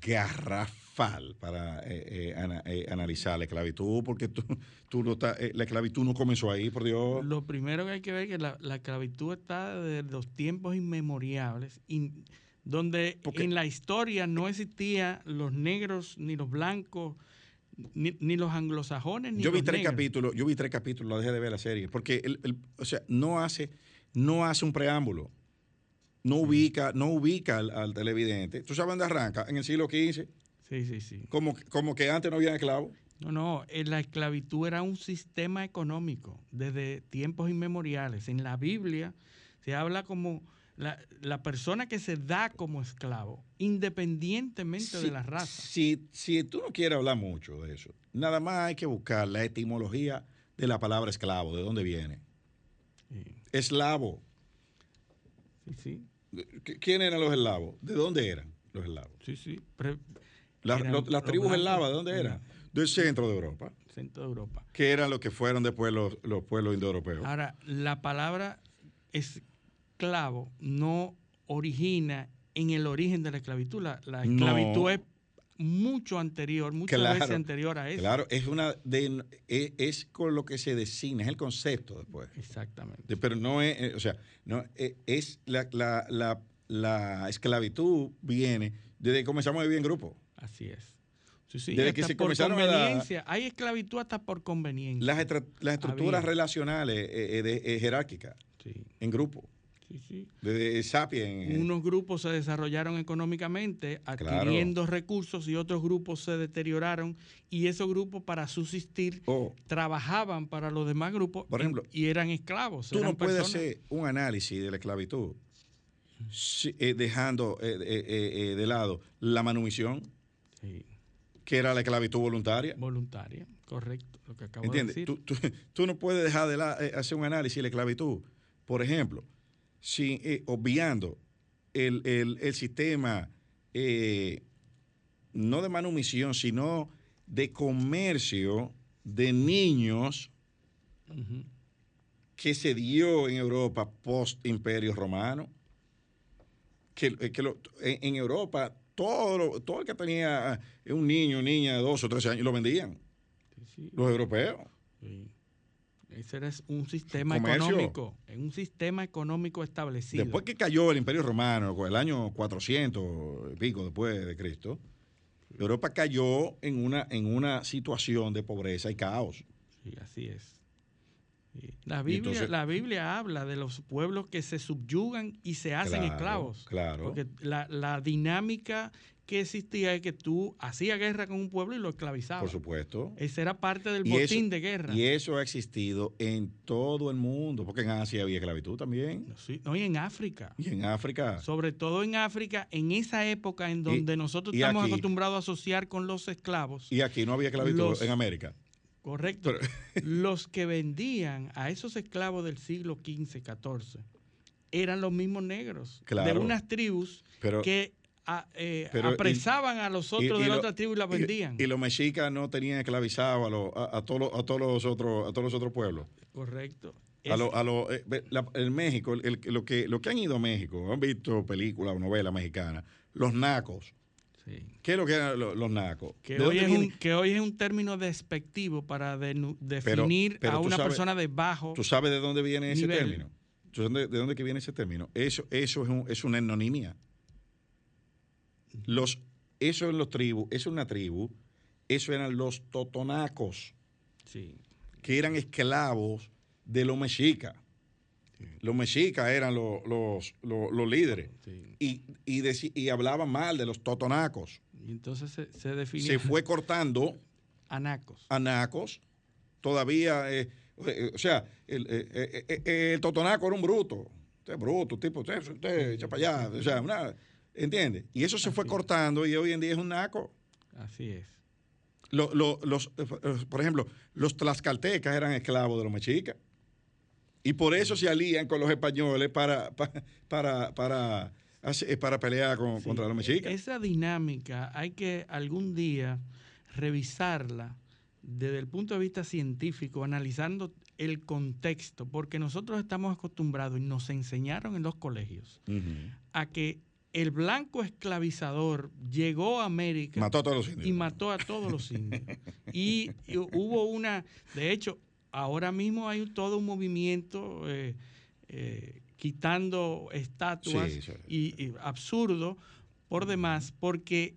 garrafal para eh, eh, eh, analizar la esclavitud, porque tú, tú no la esclavitud no comenzó ahí, por Dios. Lo primero que hay que ver es que la, esclavitud está desde los tiempos inmemoriales, donde en la historia no existían los negros ni los blancos. Ni, los anglosajones ni yo vi tres capítulos yo vi tres capítulos la dejé de ver la serie porque el, o sea no hace no hace un preámbulo no ubica, no ubica al, televidente. ¿Tú sabes dónde arranca? En el siglo XV. Sí, sí, sí. Como, como que antes no había esclavos. No, no, eh, la esclavitud era un sistema económico desde tiempos inmemoriales. En la Biblia se habla como la, persona que se da como esclavo, independientemente de la raza. Si, si tú no quieres hablar mucho de eso, nada más hay que buscar la etimología de la palabra esclavo, de dónde viene. Eslavo. Sí, sí. ¿Quién eran los eslavos? ¿De dónde eran los eslavos? Sí, sí las tribus en lava, ¿de dónde eran? Del centro de Europa. Centro de Europa. Que eran los que fueron después los, los pueblos indoeuropeos. Ahora, la palabra esclavo no origina en el origen de la esclavitud. La, esclavitud es mucho anterior, muchas veces anterior a eso. Claro, es una de, es, con lo que se designa, es el concepto después. Exactamente. pero no es, eh, o sea, no eh, es la, la, esclavitud viene desde que comenzamos a vivir en grupo. Así es. Desde que se por conveniencia. Hay esclavitud hasta por conveniencia. Las, estructuras relacionales eh, eh, de, eh, jerárquicas en grupo. Sí, sí. Desde Sapiens. Unos grupos se desarrollaron económicamente adquiriendo recursos y otros grupos se deterioraron y esos grupos para subsistir oh. trabajaban para los demás grupos Por ejemplo, y, eran esclavos. Tú no puedes hacer un análisis de la esclavitud dejando de lado la manumisión que era la esclavitud voluntaria. Voluntaria, correcto, lo que acabo de decir. Tú, tú, no puedes dejar de eh, hacer un análisis de la esclavitud. Por ejemplo, si, eh, obviando el, sistema eh, no de manumisión, sino de comercio de niños que se dio en Europa post imperio romano. Que, en Europa todo, todo el que tenía eh, un niño, niña de 12 o 13 años, lo vendían. Los europeos. Ese era un sistema económico, un sistema económico establecido. Después que cayó el Imperio Romano, el año 400 y pico después de Cristo, Europa cayó en una, en una situación de pobreza y caos. Sí, así es. La Biblia, la Biblia habla de los pueblos que se subyugan y se hacen esclavos. Claro. Porque la, la, dinámica que existía es que tú hacías guerra con un pueblo y lo esclavizabas. Por supuesto. Esa era parte del botín de guerra. Y eso ha existido en todo el mundo, porque en Asia había esclavitud también. Sí, no, y en África. Y en África. Sobre todo en África, en esa época en donde nosotros estamos acostumbrados a asociar con los esclavos. Y aquí no había esclavitud en América. Correcto. los que vendían a esos esclavos del siglo XV, XIV, eran los mismos negros. De unas tribus que eh, apresaban a los otros de la otra tribu y las vendían. Y, los mexicas no tenían esclavizados a, a, todos, a, todos los otros, a todos los otros pueblos. Correcto. A lo, a lo, eh, el México, lo, que, lo que han ido a México, han visto películas o novelas mexicanas, los nacos ¿Qué es lo que eran los, nacos? Que hoy, es un, que hoy, es un, término despectivo para definir a una persona de bajo. ¿Tú sabes de dónde viene ese término? ¿De dónde que viene ese término? Eso, eso es, un, es una etnonimia. Los, eso en los tribus, eso es una tribu, eso eran los totonacos, Sí. que eran esclavos de los mexicas. Los mexicas eran los, los, los- los líderes. Sí. Y, y, deci- y hablaban mal de los totonacos. Y entonces se, se definió Se fue cortando anacos. a nacos. Todavía, eh, eh, o sea, el, eh, eh, eh, eh, el totonaco era un bruto. Usted es bruto, tipo, usted, usted echa para allá. O sea, una, ¿entiendes? Y eso se fue cortando y hoy en día es un naco. Así es. Lo- lo- los, eh, por ejemplo, los tlaxcaltecas eran esclavos de los mexicas. Y por eso se alían con los españoles para, pa- para, para, hace- para pelear con- Sí, contra los mexicas. Esa dinámica hay que algún día revisarla desde el punto de vista científico, analizando el contexto, porque nosotros estamos acostumbrados y nos enseñaron en los colegios a que el blanco esclavizador llegó a América Mató a todos los indios. y mató a todos los indios. y, y hubo una, de hecho, ahora mismo hay todo un movimiento eh, eh, quitando estatuas Sí, sí. Y, y absurdo por demás, porque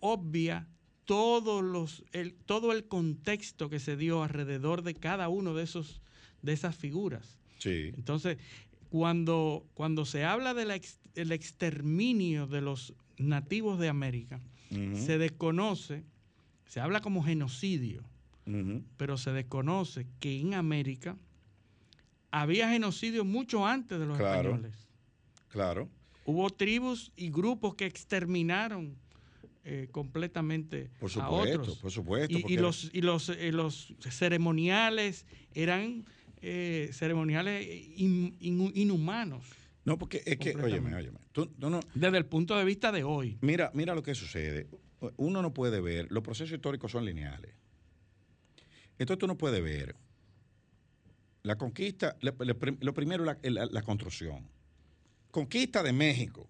obvia todos los, el, todo el contexto que se dio alrededor de cada uno de esos de esas figuras. Sí. Entonces, cuando, cuando se habla del exterminio de los nativos de América, se desconoce, se habla como genocidio, pero se desconoce que en América había genocidio mucho antes de los Claro. españoles. Claro. Hubo tribus y grupos que exterminaron eh, completamente Por a supuesto, otros. por supuesto. Y, y los, y los, eh, los ceremoniales eran eh, ceremoniales in- in- inhumanos No, porque es que, óyeme, óyeme. Tú, tú no, desde el punto de vista de hoy. mira, mira lo que sucede. Uno no puede ver, los procesos históricos son lineales. Entonces tú no puedes ver la conquista, lo primero la, la- la construcción. Conquista de México.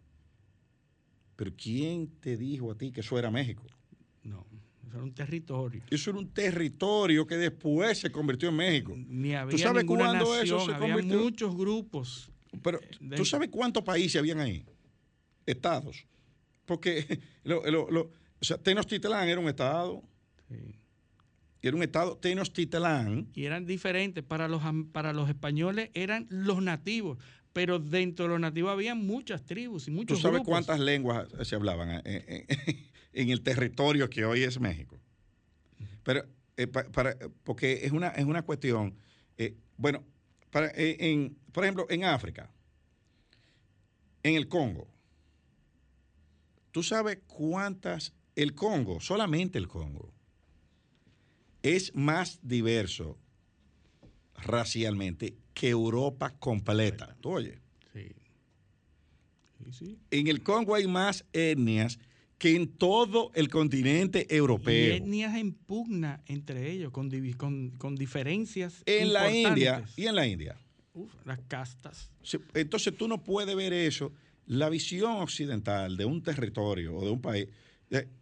Pero ¿quién te dijo a ti que eso era México? Eso era un territorio. Eso era un territorio que después se convirtió en México. Ni había sabes cuándo nación, eso se había convirtió? muchos grupos. Pero, de- ¿tú sabes cuántos países habían ahí? Estados. Porque, lo- lo- lo- o sea, Tenochtitlán era un estado. Sí. Era un estado, Tenochtitlán. y eran diferentes. Para los, para los españoles eran los nativos, pero dentro de los nativos había muchas tribus y ¿Tú muchos sabes grupos. cuántas lenguas se hablaban en, en- en el territorio que hoy es México? Pero, eh, pa- para, porque es una, es una cuestión, eh, bueno, para, eh, en, por ejemplo, en África, en el Congo, ¿tú sabes cuántas, el Congo, solamente el Congo, es más diverso racialmente que Europa completa? ¿Tú oyes? Sí. Sí, sí. En el Congo hay más etnias que en todo el continente Y europeo. etnias en pugna entre ellos, con, con, con diferencias. En la India y en la India. Uf, las castas. Entonces tú no puedes ver eso. La visión occidental de un territorio o de un país,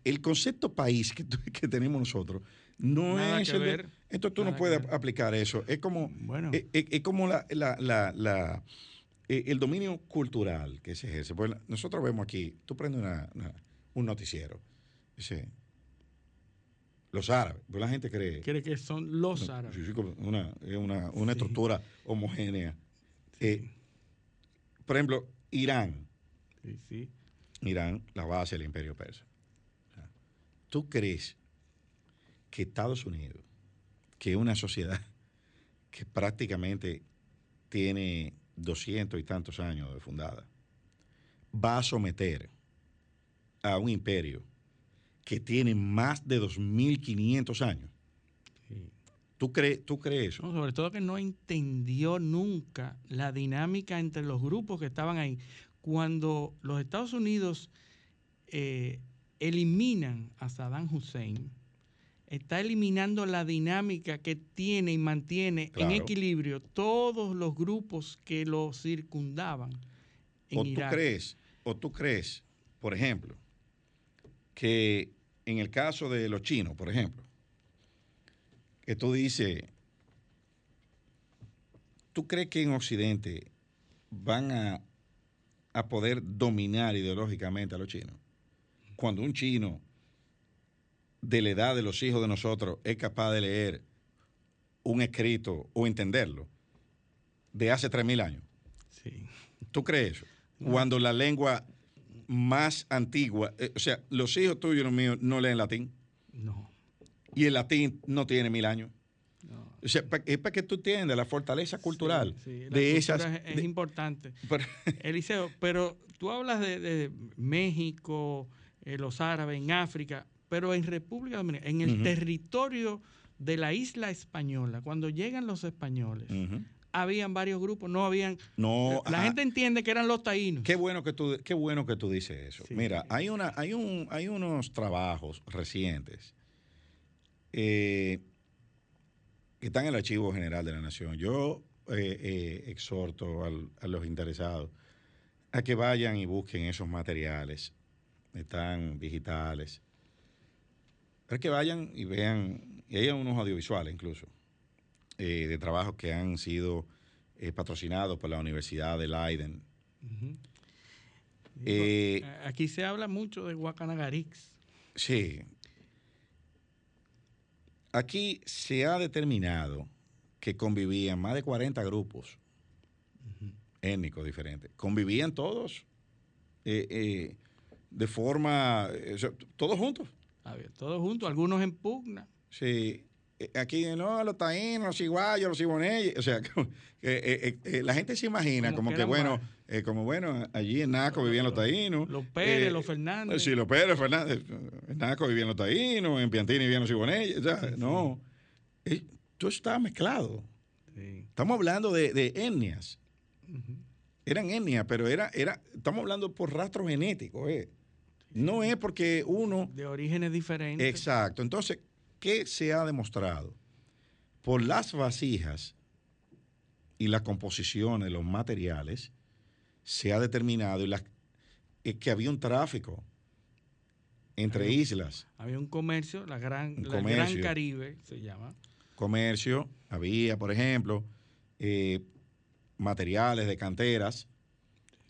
el concepto país que, tenemos nosotros, no Nada es que el de- ver, entonces tú no nada puedes aplicar eso. Es como, Bueno. es, es- es como la, la- la- la- eh, el dominio cultural que se ejerce. Pues nosotros vemos aquí, tú prendes una- una- un noticiero, dice, los árabes, pues la gente cree... Cree que son los No, árabes. una, una, una Sí. estructura homogénea. Eh, por ejemplo, Irán. Sí, sí. Irán, la base del imperio persa. ¿Tú crees que Estados Unidos, que es una sociedad que prácticamente tiene doscientos y tantos años de fundada, va a someter a un imperio que tiene más de 2.500 años? sí. ¿Tú, crees ¿Tú crees eso? No, sobre todo que no entendió nunca la dinámica entre los grupos que estaban ahí. Cuando los Estados Unidos eh, eliminan a Saddam Hussein, está eliminando la dinámica que tiene y mantiene Claro. en equilibrio todos los grupos que lo circundaban en ¿O tú Irak. crees, o tú crees, por ejemplo, que en el caso de los chinos, por ejemplo, que tú dices, ¿tú crees que en Occidente van a, a poder dominar ideológicamente a los chinos? cuando un chino de la edad de los hijos de nosotros es capaz de leer un escrito o entenderlo de hace 3.000 años. Sí. ¿Tú crees eso? Cuando la lengua más antigua, eh, o sea, los hijos tuyos y los míos no leen latín. No. Y el latín no tiene mil años. O sea, es para que tú entiendas la fortaleza cultural Sí, la de esas. Es, de- importante. pero- Eliseo, pero tú hablas de, de México, eh, los árabes, en África, pero en República Dominicana, en el territorio de la isla española, cuando llegan los españoles. Habían varios grupos, no habían... No, la gente entiende que eran los taínos. Qué bueno que tú, qué bueno que tú dices eso. Sí. Mira, hay una, hay un, hay unos trabajos recientes eh, que están en el Archivo General de la Nación. Yo eh, eh, exhorto al- a los interesados a que vayan y busquen esos materiales. Están digitales. Es que vayan y vean, y hay unos audiovisuales incluso, eh, de trabajos que han sido eh, patrocinados por la Universidad de Leiden. Eh, Aquí se habla mucho de Guacanagarix. Sí. Aquí se ha determinado que convivían más de 40 grupos étnicos diferentes. Convivían todos de forma, todos juntos. Todos juntos, algunos en pugna. Sí. Eh, Aquí, no, los taínos, los iguayos, los iboneyes. O sea, como eh, eh, la gente se imagina Como como, que bueno, como bueno, allí en Naco vivían los taínos. Los Pérez, los Fernández. Sí, los Pérez, Fernández. En Naco vivían los taínos, en Piantini vivían los iboneyes. O sea, no. Eh, todo está mezclado. Sí. Estamos hablando de, de etnias. Eran etnias, pero era, era, estamos hablando por rastro genético. eh. No es porque uno De orígenes diferentes. Exacto. Entonces, ¿qué se ha demostrado? Por las vasijas y la composición de los materiales, se ha determinado y las- es que había un tráfico entre Había islas, Había un comercio, la gran, la Gran. Caribe se llama. comercio, había, por ejemplo, eh, materiales de canteras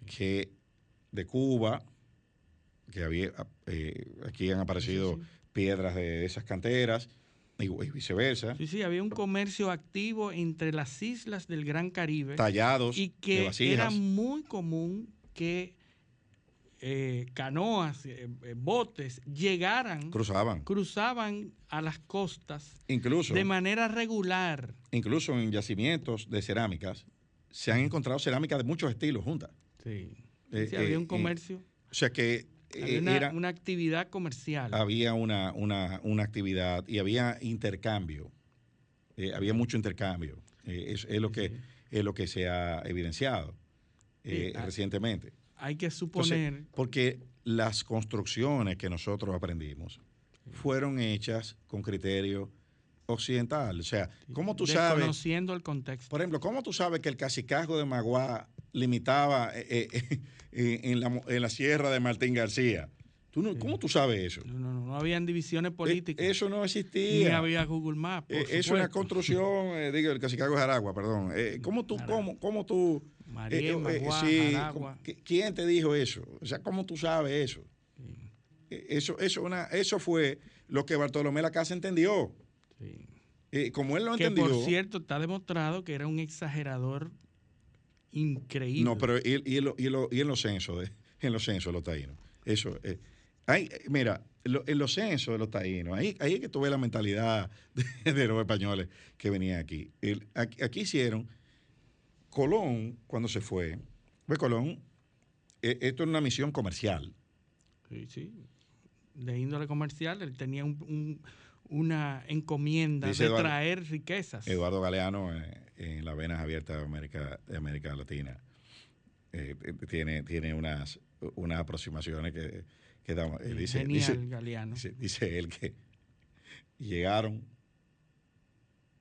que de Cuba, que había, eh, aquí han aparecido sí. Piedras de esas canteras y, viceversa, Sí, sí, había un comercio activo entre las islas del Gran Caribe tallados y de que era muy común que eh, canoas, eh, eh, botes llegaran, cruzaban. cruzaban a las costas Incluso, de manera regular. incluso en yacimientos de cerámicas se han encontrado cerámicas de muchos estilos juntas. Sí. Eh, Sí, había un comercio, O sea que había una, era- una actividad comercial. había una, una, una actividad y había intercambio. Eh, había mucho intercambio. Eh, es, es lo que, es lo que se ha evidenciado eh, recientemente. Hay que Entonces, suponer, porque las construcciones que nosotros aprendimos fueron hechas con criterio occidental. O sea, ¿cómo tú sabes? desconociendo el contexto. Por ejemplo, ¿cómo tú sabes que el cacicazgo de Maguá limitaba eh, eh, en, la, en la sierra de Martín García? ¿Tú no- ¿Cómo tú sabes eso? No, no, no habían divisiones políticas. Eh, Eso no ni existía. había Google Maps. por Eh, es una construcción, digo, el Cacicazgo de Aragua, perdón. ¿Cómo tú, Aragua. cómo, cómo tú... Maguá, sí, Aragua. ¿qui- ¿Quién te dijo eso? O sea, ¿cómo tú sabes eso? Eso, eso, una, eso fue lo que Bartolomé la Casa entendió. Sí. Eh, como él lo Que entendió... por cierto está demostrado que era un exagerador increíble. No, pero y, y y y en los censos, de- en los censos de los taínos. Eso, eh, hay, eh, mira, lo- en los censos de los taínos, ahí, ahí es que tuve la mentalidad de, de los españoles que venían aquí. El- aquí. aquí hicieron, Colón, cuando se fue, pues Colón, eh, esto es una misión comercial. Sí, sí. De índole comercial, él tenía un- un- una encomienda Dice de Eduardo- traer riquezas. Eduardo Galeano, eh, en las venas abiertas de América, de América Latina, eh, eh, tiene, tiene unas, unas aproximaciones que, que damos. Él dice, Genial, dice- Galeano. Dice, dice él que llegaron,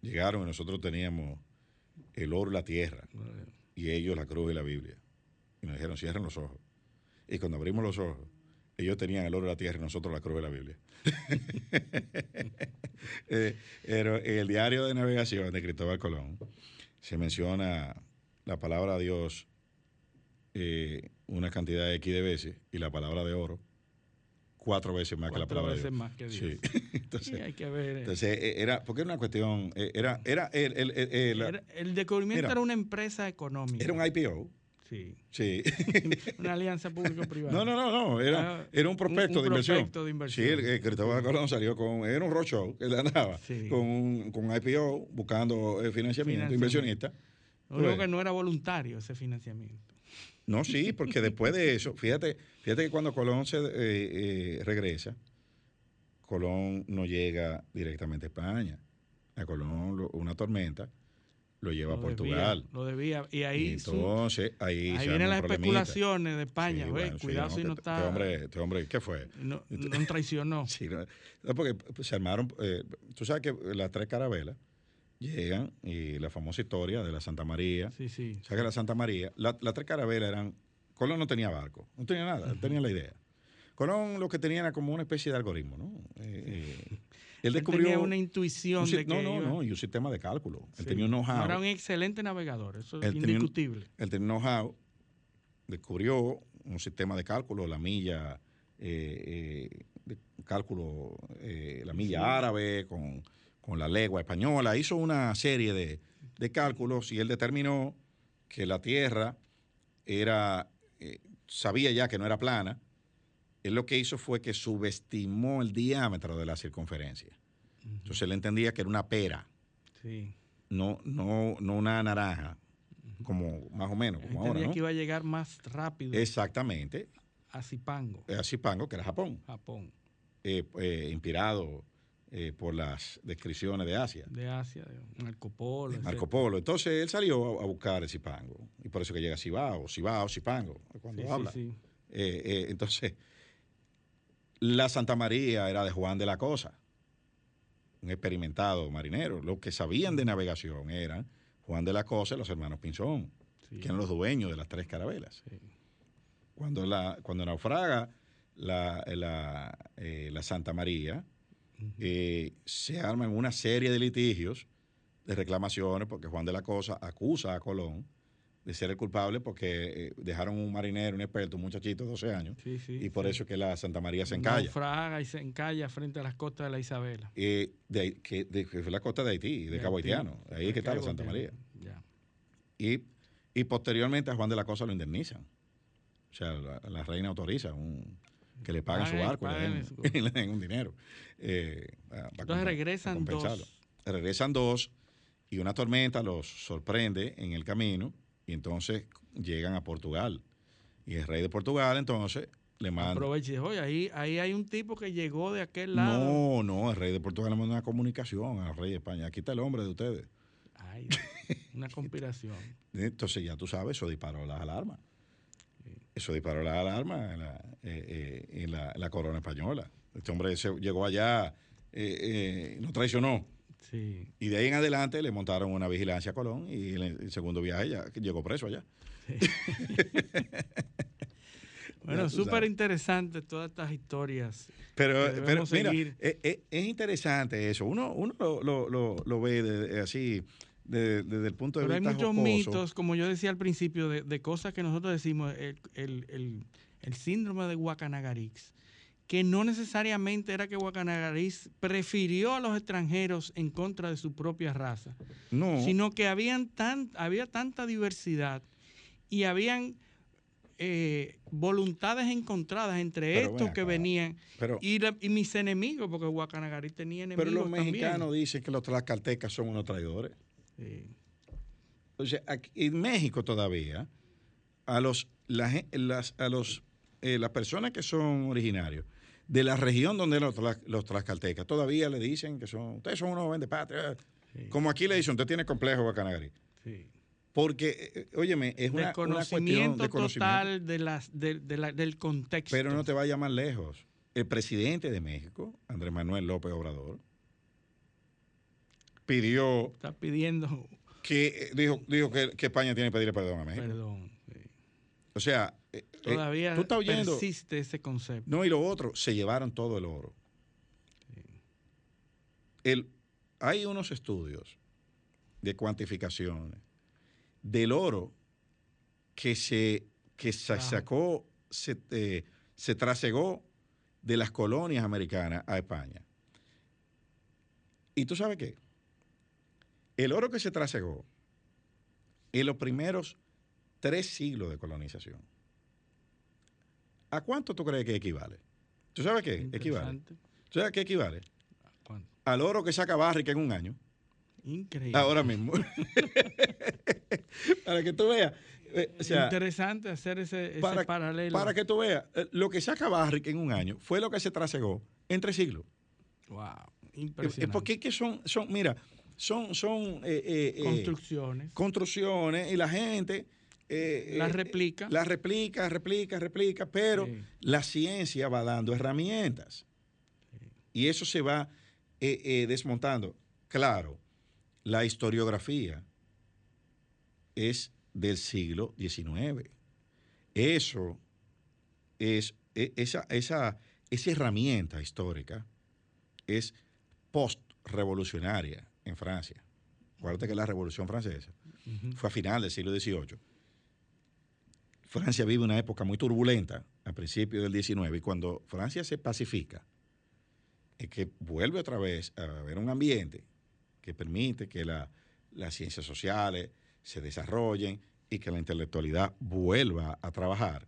llegaron y nosotros teníamos el oro y la tierra, y ellos la cruz y la Biblia. Y nos dijeron, cierren los ojos. Y cuando abrimos los ojos, ellos tenían el oro y la tierra y nosotros la cruz y la Biblia. Eh, pero en el diario de navegación de Cristóbal Colón se menciona la palabra Dios eh, una cantidad de X de veces y la palabra de oro cuatro veces más que la palabra de veces Dios. más que Dios. Sí. entonces, Sí, hay que ver. entonces, eh, era, porque era una cuestión, era, era, el, el- el- el- el descubrimiento Mira. era una empresa económica. era un IPO. Sí. Sí. Una alianza público-privada. No, no, no, no. Era, Ah, era un prospecto, un de, inversión. prospecto de inversión. Sí, el, el Cristóbal Colón salió con. Era un roadshow que él andaba Sí. con, un, con IPO buscando eh, financiamiento, Financiamiento. inversionista. Pues, que no era voluntario ese financiamiento. No, sí, porque después de eso, fíjate, fíjate que cuando Colón se eh, eh, regresa, Colón no llega directamente a España. A Colón lo- una tormenta lo lleva a Portugal. debía, lo debía. Y ahí, Y entonces ahí, ahí vienen las problemita. especulaciones de España. Sí, bueno, sí, cuidado no, si no este- está. Este hombre, este hombre, ¿qué fue? no, no traicionó. Sí, no, porque pues, se armaron, eh, tú sabes que las tres carabelas llegan y la famosa historia de la Santa María. Sí, sí. O sea que la Santa María, la- las tres carabelas eran, Colón no tenía barco, no tenía nada, él tenía la idea. Colón lo que tenía era como una especie de algoritmo, ¿no? Eh, eh, él Él descubrió... tenía una intuición un de que no, no, iba- no, y un sistema de cálculo. Él tenía un know-how. Era un excelente navegador, eso es indiscutible. Él tenía un know-how, descubrió un sistema de cálculo, la milla, eh, eh, de cálculo, eh, la milla árabe con, con la legua española. Hizo una serie de, de cálculos y él determinó que la Tierra era, sabía ya que no era plana. Él lo que hizo fue que subestimó el diámetro de la circunferencia. Entonces él entendía que era una pera Sí. no, no, no una naranja, como más o menos, Él como ahora, ¿no? que iba a llegar más rápido Exactamente, a Zipango, a Zipango, que era Japón, Japón, eh, eh, inspirado eh, por las descripciones de Asia, de Asia, de Marco Polo. de Marco. Polo. Entonces él salió a, a buscar el Zipango, y por eso que llega Cibao, Cibao, Zipango, cuando Sí, habla. sí. Eh, eh, entonces, la Santa María era de Juan de la Cosa, un experimentado marinero. Los que sabían de navegación eran Juan de la Cosa y los hermanos Pinzón, Sí. que eran los dueños de las tres carabelas. Sí. Cuando, la, cuando naufraga la, la, eh, la Santa María, eh, se arman una serie de litigios, de reclamaciones, porque Juan de la Cosa acusa a Colón de ser el culpable porque eh, dejaron un marinero, un experto, un muchachito de 12 años, Sí, sí, y por sí. eso es que la Santa María se encalla. Naufraga y se encalla frente a las costas de la Isabela. Eh, de, que, de- que fue la costa de Haití, de, De Cabo Haití, Haitiano, ahí es que está la Santa María. Ya. Y, y posteriormente a Juan de la Cosa lo indemnizan. O sea, la, la reina autoriza un, que le paguen su barco, y le den un dinero. eh, Entonces regresan dos. Regresan dos y una tormenta los sorprende en el camino y entonces llegan a Portugal. Y el rey de Portugal entonces le manda... Aprovecha y dice, oye, ahí, ahí hay un tipo que llegó de aquel lado. No, no, el rey de Portugal le manda una comunicación al rey de España. Aquí está el hombre de ustedes. Ay, una conspiración. Entonces ya tú sabes, eso disparó las alarmas. Eso disparó las alarmas en la, eh, eh, en la, en la corona española. Este hombre se- llegó allá, eh, eh, no traicionó. Sí. Y de ahí en adelante le montaron una vigilancia a Colón y el, el segundo viaje ya llegó preso allá. Bueno, súper interesante todas estas historias. Pero, pero mira, eh, eh, es interesante eso. Uno, uno lo, lo- lo- lo ve de- así de- desde el punto de Pero hay vista muchos jocoso. mitos, como yo decía al principio, de, de cosas que nosotros decimos, el, el- el- el síndrome de Guacanagarix, que no necesariamente era que Guacanagarix prefirió a los extranjeros en contra de su propia raza, No. sino que habían tan, había tanta diversidad y habían eh, voluntades encontradas entre Pero estos que venían pero- y, la- y mis enemigos, porque Guacanagarix tenía enemigos Pero los también. mexicanos dicen que los tlaxcaltecas son unos traidores. Sí. O sea, aquí- en México todavía, a los, la las, a los, eh, las personas que son originarios de la región donde los, los tlaxcaltecas todavía le dicen que son, ustedes son unos patria Como aquí le dicen, usted tiene complejo Bacanagari. Sí. Porque, eh, óyeme, es una, una cuestión de conocimiento. total de las, de- de la- del contexto. Pero no te vayas más lejos. El presidente de México, Andrés Manuel López Obrador, pidió Está pidiendo que, eh, dijo, dijo que, que España tiene que pedirle perdón a México. perdón. sí. O sea, eh, eh, Todavía tú estás oyendo. persiste ese concepto. No, y lo otro, se llevaron todo el oro. El, hay unos estudios de cuantificaciones del oro que se, que se sacó, se, eh, se trasegó de las colonias americanas a España. ¿Y tú sabes qué? El oro que se trasegó en los primeros tres siglos de colonización, ¿a cuánto tú crees que equivale? ¿Tú sabes qué equivale? ¿Tú sabes qué equivale? Al oro que saca Barrick en un año. Increíble. Ahora mismo. para que tú veas. Eh, Interesante hacer ese, paralelo. Para que tú veas, eh, lo que saca Barrick en un año fue lo que se trasegó en tres siglos. Wow, impresionante. Porque que son, son, mira, son, son construcciones. Construcciones y la gente... las replica. Las replica, replica, replica, pero la ciencia va dando herramientas. Y eso se va desmontando. Claro, la historiografía es del siglo XIX. Eso es, e, esa, esa, esa herramienta histórica es post-revolucionaria en Francia. Acuérdate que la Revolución Francesa fue a final del siglo XVIII. Francia vive una época muy turbulenta a principios del XIX y cuando Francia se pacifica, es que vuelve otra vez a haber un ambiente que permite que las ciencias sociales se desarrollen y que la intelectualidad vuelva a trabajar.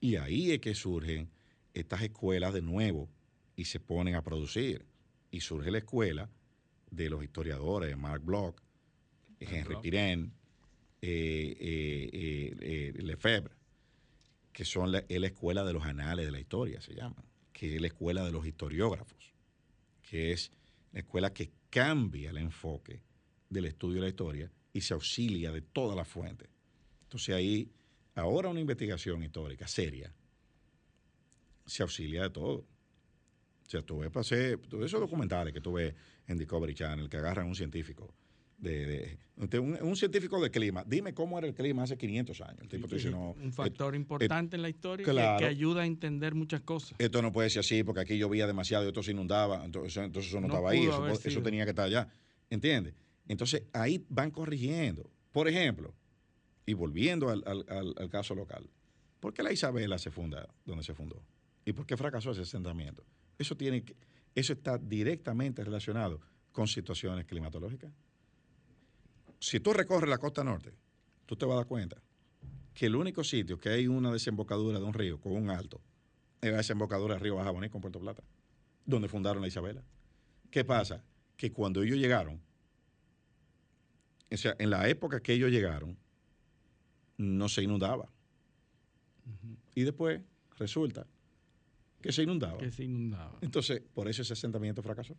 Y ahí es que surgen estas escuelas de nuevo y se ponen a producir. Y surge la escuela de los historiadores, Marc Bloch, Henry Pirén, Lefebvre, que son la, es la escuela de los anales de la historia, se llama, que es la escuela de los historiógrafos, que es la escuela que cambia el enfoque del estudio de la historia y se auxilia de todas las fuentes. Entonces ahí, ahora una investigación histórica seria, se auxilia de todo. O sea, tú ves, pasé, todos esos documentales que tú ves en Discovery Channel que agarran a un científico de, un, científico de clima. Dime cómo era el clima hace 500 años. El tipo un factor importante en la historia que, ayuda a entender muchas cosas. Esto no puede ser así porque aquí llovía demasiado y esto se inundaba, entonces, entonces eso no, estaba ahí, eso, tenía que estar allá. ¿Entiendes? Entonces ahí van corrigiendo. Por ejemplo, y volviendo al, al, caso local, ¿por qué la Isabela se funda donde se fundó? ¿Y por qué fracasó ese asentamiento? Eso, tiene que, eso está directamente relacionado con situaciones climatológicas si tú recorres la costa norte, tú te vas a dar cuenta que el único sitio que hay una desembocadura de un río con un alto es la desembocadura del río Baja con Puerto Plata, donde fundaron la Isabela. ¿Qué pasa? Que cuando ellos llegaron, o sea, en la época que ellos llegaron, no se inundaba. Y después resulta que se inundaba. Que se inundaba. Entonces, por eso ese asentamiento fracasó.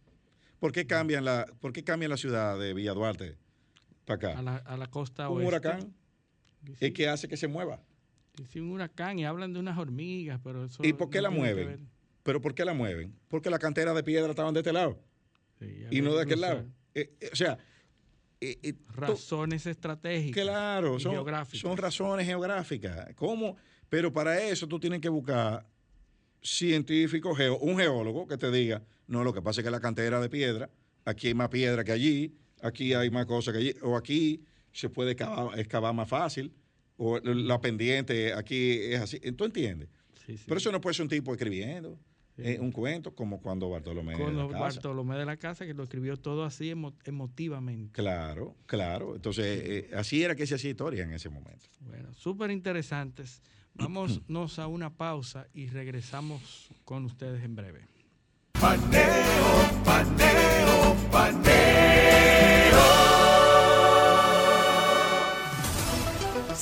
¿Por qué cambian la, por qué cambian la ciudad de Villa Duarte a la, a la costa un huracán es que hace que se mueva. Sí, un huracán y hablan de unas hormigas, pero eso. ¿Y por qué la mueven? ¿Pero por qué la mueven? Porque la cantera de piedra estaban de este lado y no de aquel lado. Eh, eh, o sea. Eh, razones estratégicas. Claro, son, son razones geográficas. ¿Cómo? Pero para eso tú tienes que buscar científicos, un geólogo que te diga, no, lo que pasa es que la cantera de piedra, aquí hay más piedra que allí, aquí hay más cosas que allí, o aquí se puede excavar, más fácil, o la pendiente aquí es así. ¿Tú entiendes? Pero eso no puede ser un tipo escribiendo. Eh, un cuento como cuando Bartolomé de la Casa. Bartolomé de la Casa, que lo escribió todo así emotivamente. Claro, claro. Entonces, eh, así era que se hacía historia en ese momento. Bueno, súper interesantes. Vámonos a una pausa y regresamos con ustedes en breve. Paneo, paneo, paneo.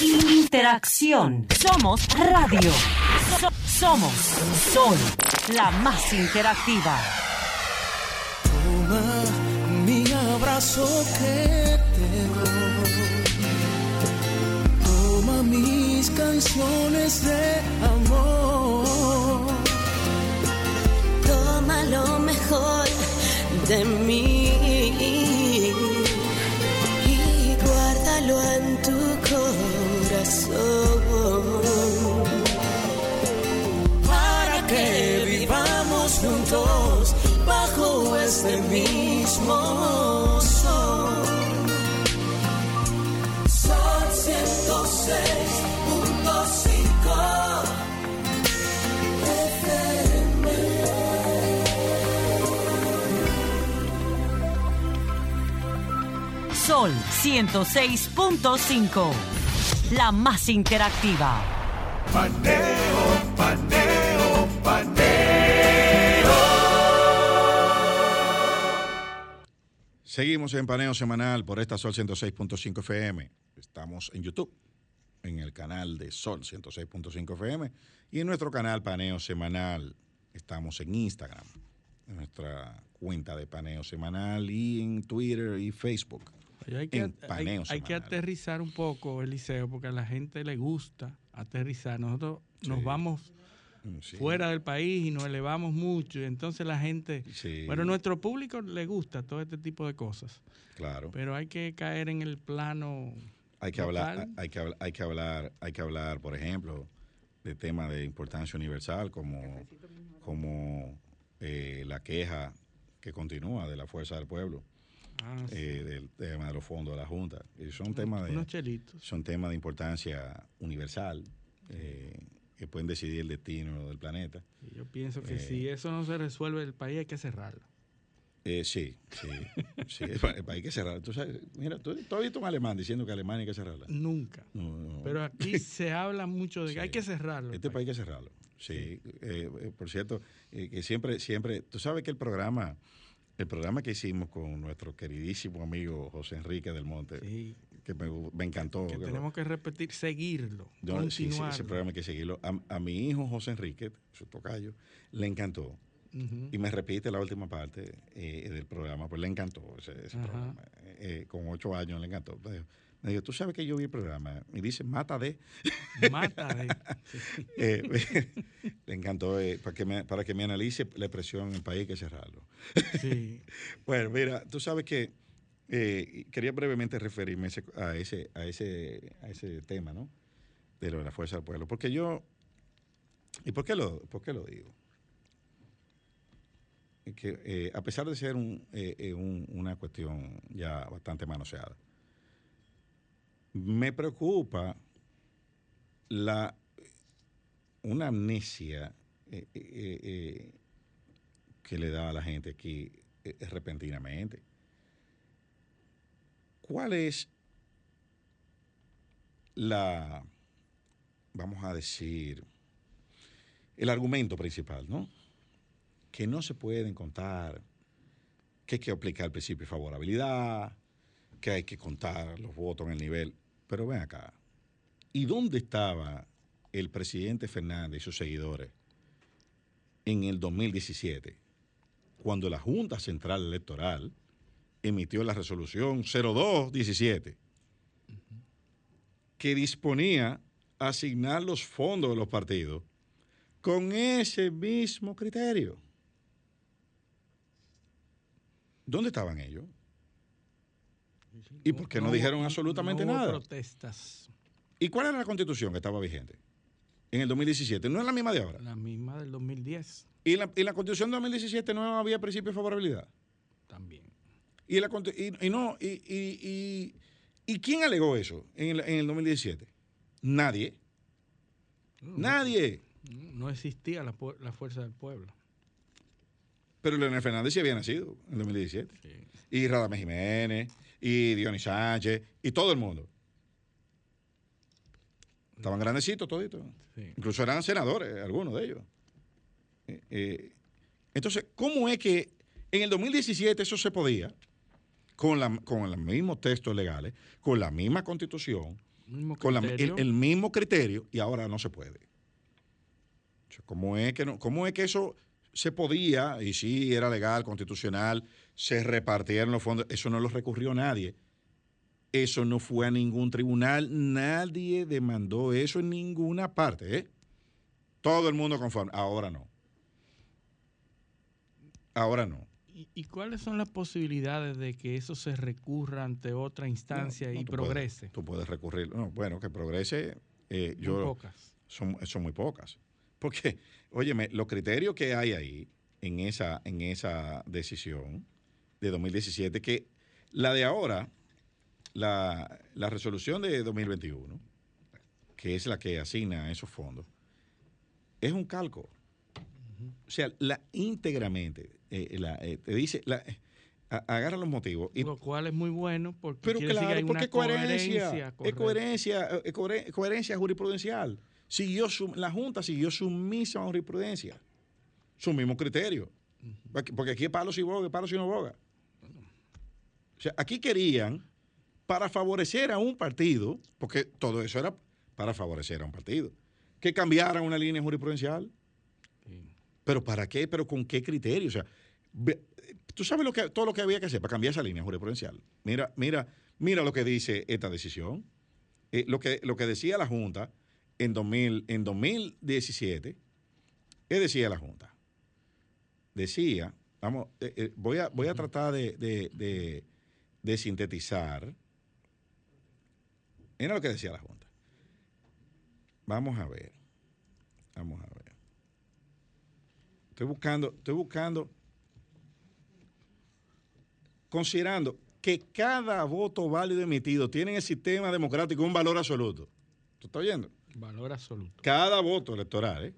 interacción. Somos radio. So- somos Sol, la más interactiva. Toma mi abrazo que te doy. Toma mis canciones de amor. Toma lo mejor de mí y guárdalo en tu Para que vivamos juntos bajo este mismo sol. Sol 106.5 Sol 106.5. La más interactiva. Paneo, paneo, paneo. Seguimos en paneo semanal por esta Sol 106.5 FM. Estamos en YouTube, en el canal de Sol 106.5 FM y en nuestro canal Paneo Semanal. Estamos en Instagram, en nuestra cuenta de Paneo Semanal y en Twitter y Facebook. Hay que, en hay- que aterrizar un poco, Eliseo, porque a la gente le gusta aterrizar. Nosotros nos vamos Mm, sí. fuera del país y nos elevamos mucho. Y entonces la gente, Sí. bueno, a nuestro público le gusta todo este tipo de cosas. Claro. Pero hay que caer en el plano. Hay que hablar, hay que hablar, hay que hablar, hay que hablar, por ejemplo, de temas de importancia universal como, como eh, la queja que continúa de la fuerza del pueblo, Ah, sí. eh, del tema de los fondos de la Junta. Y son temas de, chelitos. son temas de importancia universal eh, que pueden decidir el destino del planeta. Y Yo pienso que Eh. si eso no se resuelve el país hay que cerrarlo. Eh, sí, sí, sí, hay que cerrar. Tú sabes, mira, ¿tú, tú has visto un alemán diciendo que Alemania hay que cerrarla? Nunca. No, no. Pero aquí se habla mucho de que Sí. hay que cerrarlo. el Este país hay que cerrarlo. Sí. Eh, eh, por cierto, eh, que siempre, siempre, tú sabes que el programa, el programa que hicimos con nuestro queridísimo amigo José Enrique del Monte, Sí, que me, me encantó. que que lo- tenemos que repetir, seguirlo, yo- sí, sí, ese programa hay que seguirlo. A, a mi hijo José Enrique, su tocayo, le encantó. Y me repite la última parte eh, del programa, pues le encantó ese, ese programa. Eh, con ocho años le encantó. Me dijo, tú sabes que yo vi el programa. Y dice, mata de. Mata de. Eh, le encantó eh, para, que me, para que me analice la presión en el país que cerrarlo. Sí. Bueno, mira, tú sabes que eh, quería brevemente referirme ese- a ese, a ese, a ese tema, ¿no? De lo de la fuerza del pueblo. Porque yo, ¿y por qué lo, por qué lo digo? Que eh, a pesar de ser un, un- una cuestión ya bastante manoseada, me preocupa la una amnesia eh, eh, eh, que le da a la gente aquí repentinamente. ¿Cuál es la, vamos a decir, el argumento principal, ¿no? Que no se pueden contar, que hay que aplicar el principio de favorabilidad, que hay que contar los votos en el nivel. Pero ven acá, ¿y dónde estaba el presidente Fernández y sus seguidores en el 2017, cuando la Junta Central Electoral emitió la resolución 0217, que disponía asignar los fondos de los partidos con ese mismo criterio? ¿Dónde estaban ellos? ¿Y por qué no dijeron absolutamente no hubo nada? protestas. ¿Y cuál era la constitución que estaba vigente? En el 2017. No es la misma de ahora. La misma del 2010 ¿Y la, y la constitución de 2017 no había principio de favorabilidad? también. Y, la, y, y no, y, y- y- ¿y quién alegó eso en el, en el 2017? Nadie. Nadie. No existía la, la fuerza del pueblo. Pero Leonel Fernández sí había nacido en el 2017. Sí. Y Radamés Jiménez, y Dionis Sánchez, y todo el mundo. Estaban grandecitos toditos. Sí. Incluso eran senadores, algunos de ellos. Eh, eh, entonces, ¿cómo es que En el 2017 eso se podía, con, la, con los mismos textos legales, con la misma constitución, con la- el, el mismo criterio, y ahora no se puede. O sea, ¿Cómo es que, no, cómo es que eso se podía, y sí era legal, constitucional, se repartieron los fondos? Eso no lo recurrió nadie. Eso no fue a ningún tribunal, nadie demandó eso en ninguna parte. ¿eh? Todo el mundo conforme. Ahora no. Ahora no. ¿Y, y cuáles son las posibilidades de que eso se recurra ante otra instancia No, no, y tú progrese? puedes- tú puedes recurrir. No, bueno, que progrese. eh, Muy yo, pocas. Son, son muy pocas. Porque, óyeme, los criterios que hay ahí en esa, en esa decisión de 2017, que la de ahora, la, la resolución de 2021, que es la que asigna esos fondos, es un calco. O sea, la íntegramente, eh, la, eh, te dice, la, eh, agarra los motivos y Lo cual es muy bueno porque pero claro, hay porque una es coherencia, coherencia. es coherencia, eh, cohere- coherencia jurisprudencial. Siguió su- la Junta siguió su misma jurisprudencia, su mismo criterio. Porque- Porque aquí es palo si boga, palo si no boga. O sea, aquí querían, para favorecer a un partido, porque todo eso era para favorecer a un partido, que cambiaran una línea jurisprudencial. ¿Pero para qué? ¿Pero con qué criterio? O sea, tú sabes lo que, todo lo que había que hacer para cambiar esa línea jurisprudencial. Mira, mira, mira lo que dice esta decisión. Eh, lo, que, lo que decía la Junta en, 2000, en 2017, ¿qué decía la Junta? Decía, vamos, eh, eh, voy, a, voy a tratar de, de- de- de sintetizar. Mira lo que decía la Junta. Vamos a ver. Vamos a ver. Estoy buscando, estoy buscando, considerando que cada voto válido emitido tiene en el sistema democrático un valor absoluto. ¿Tú estás oyendo? Valor absoluto. Cada voto electoral, ¿eh?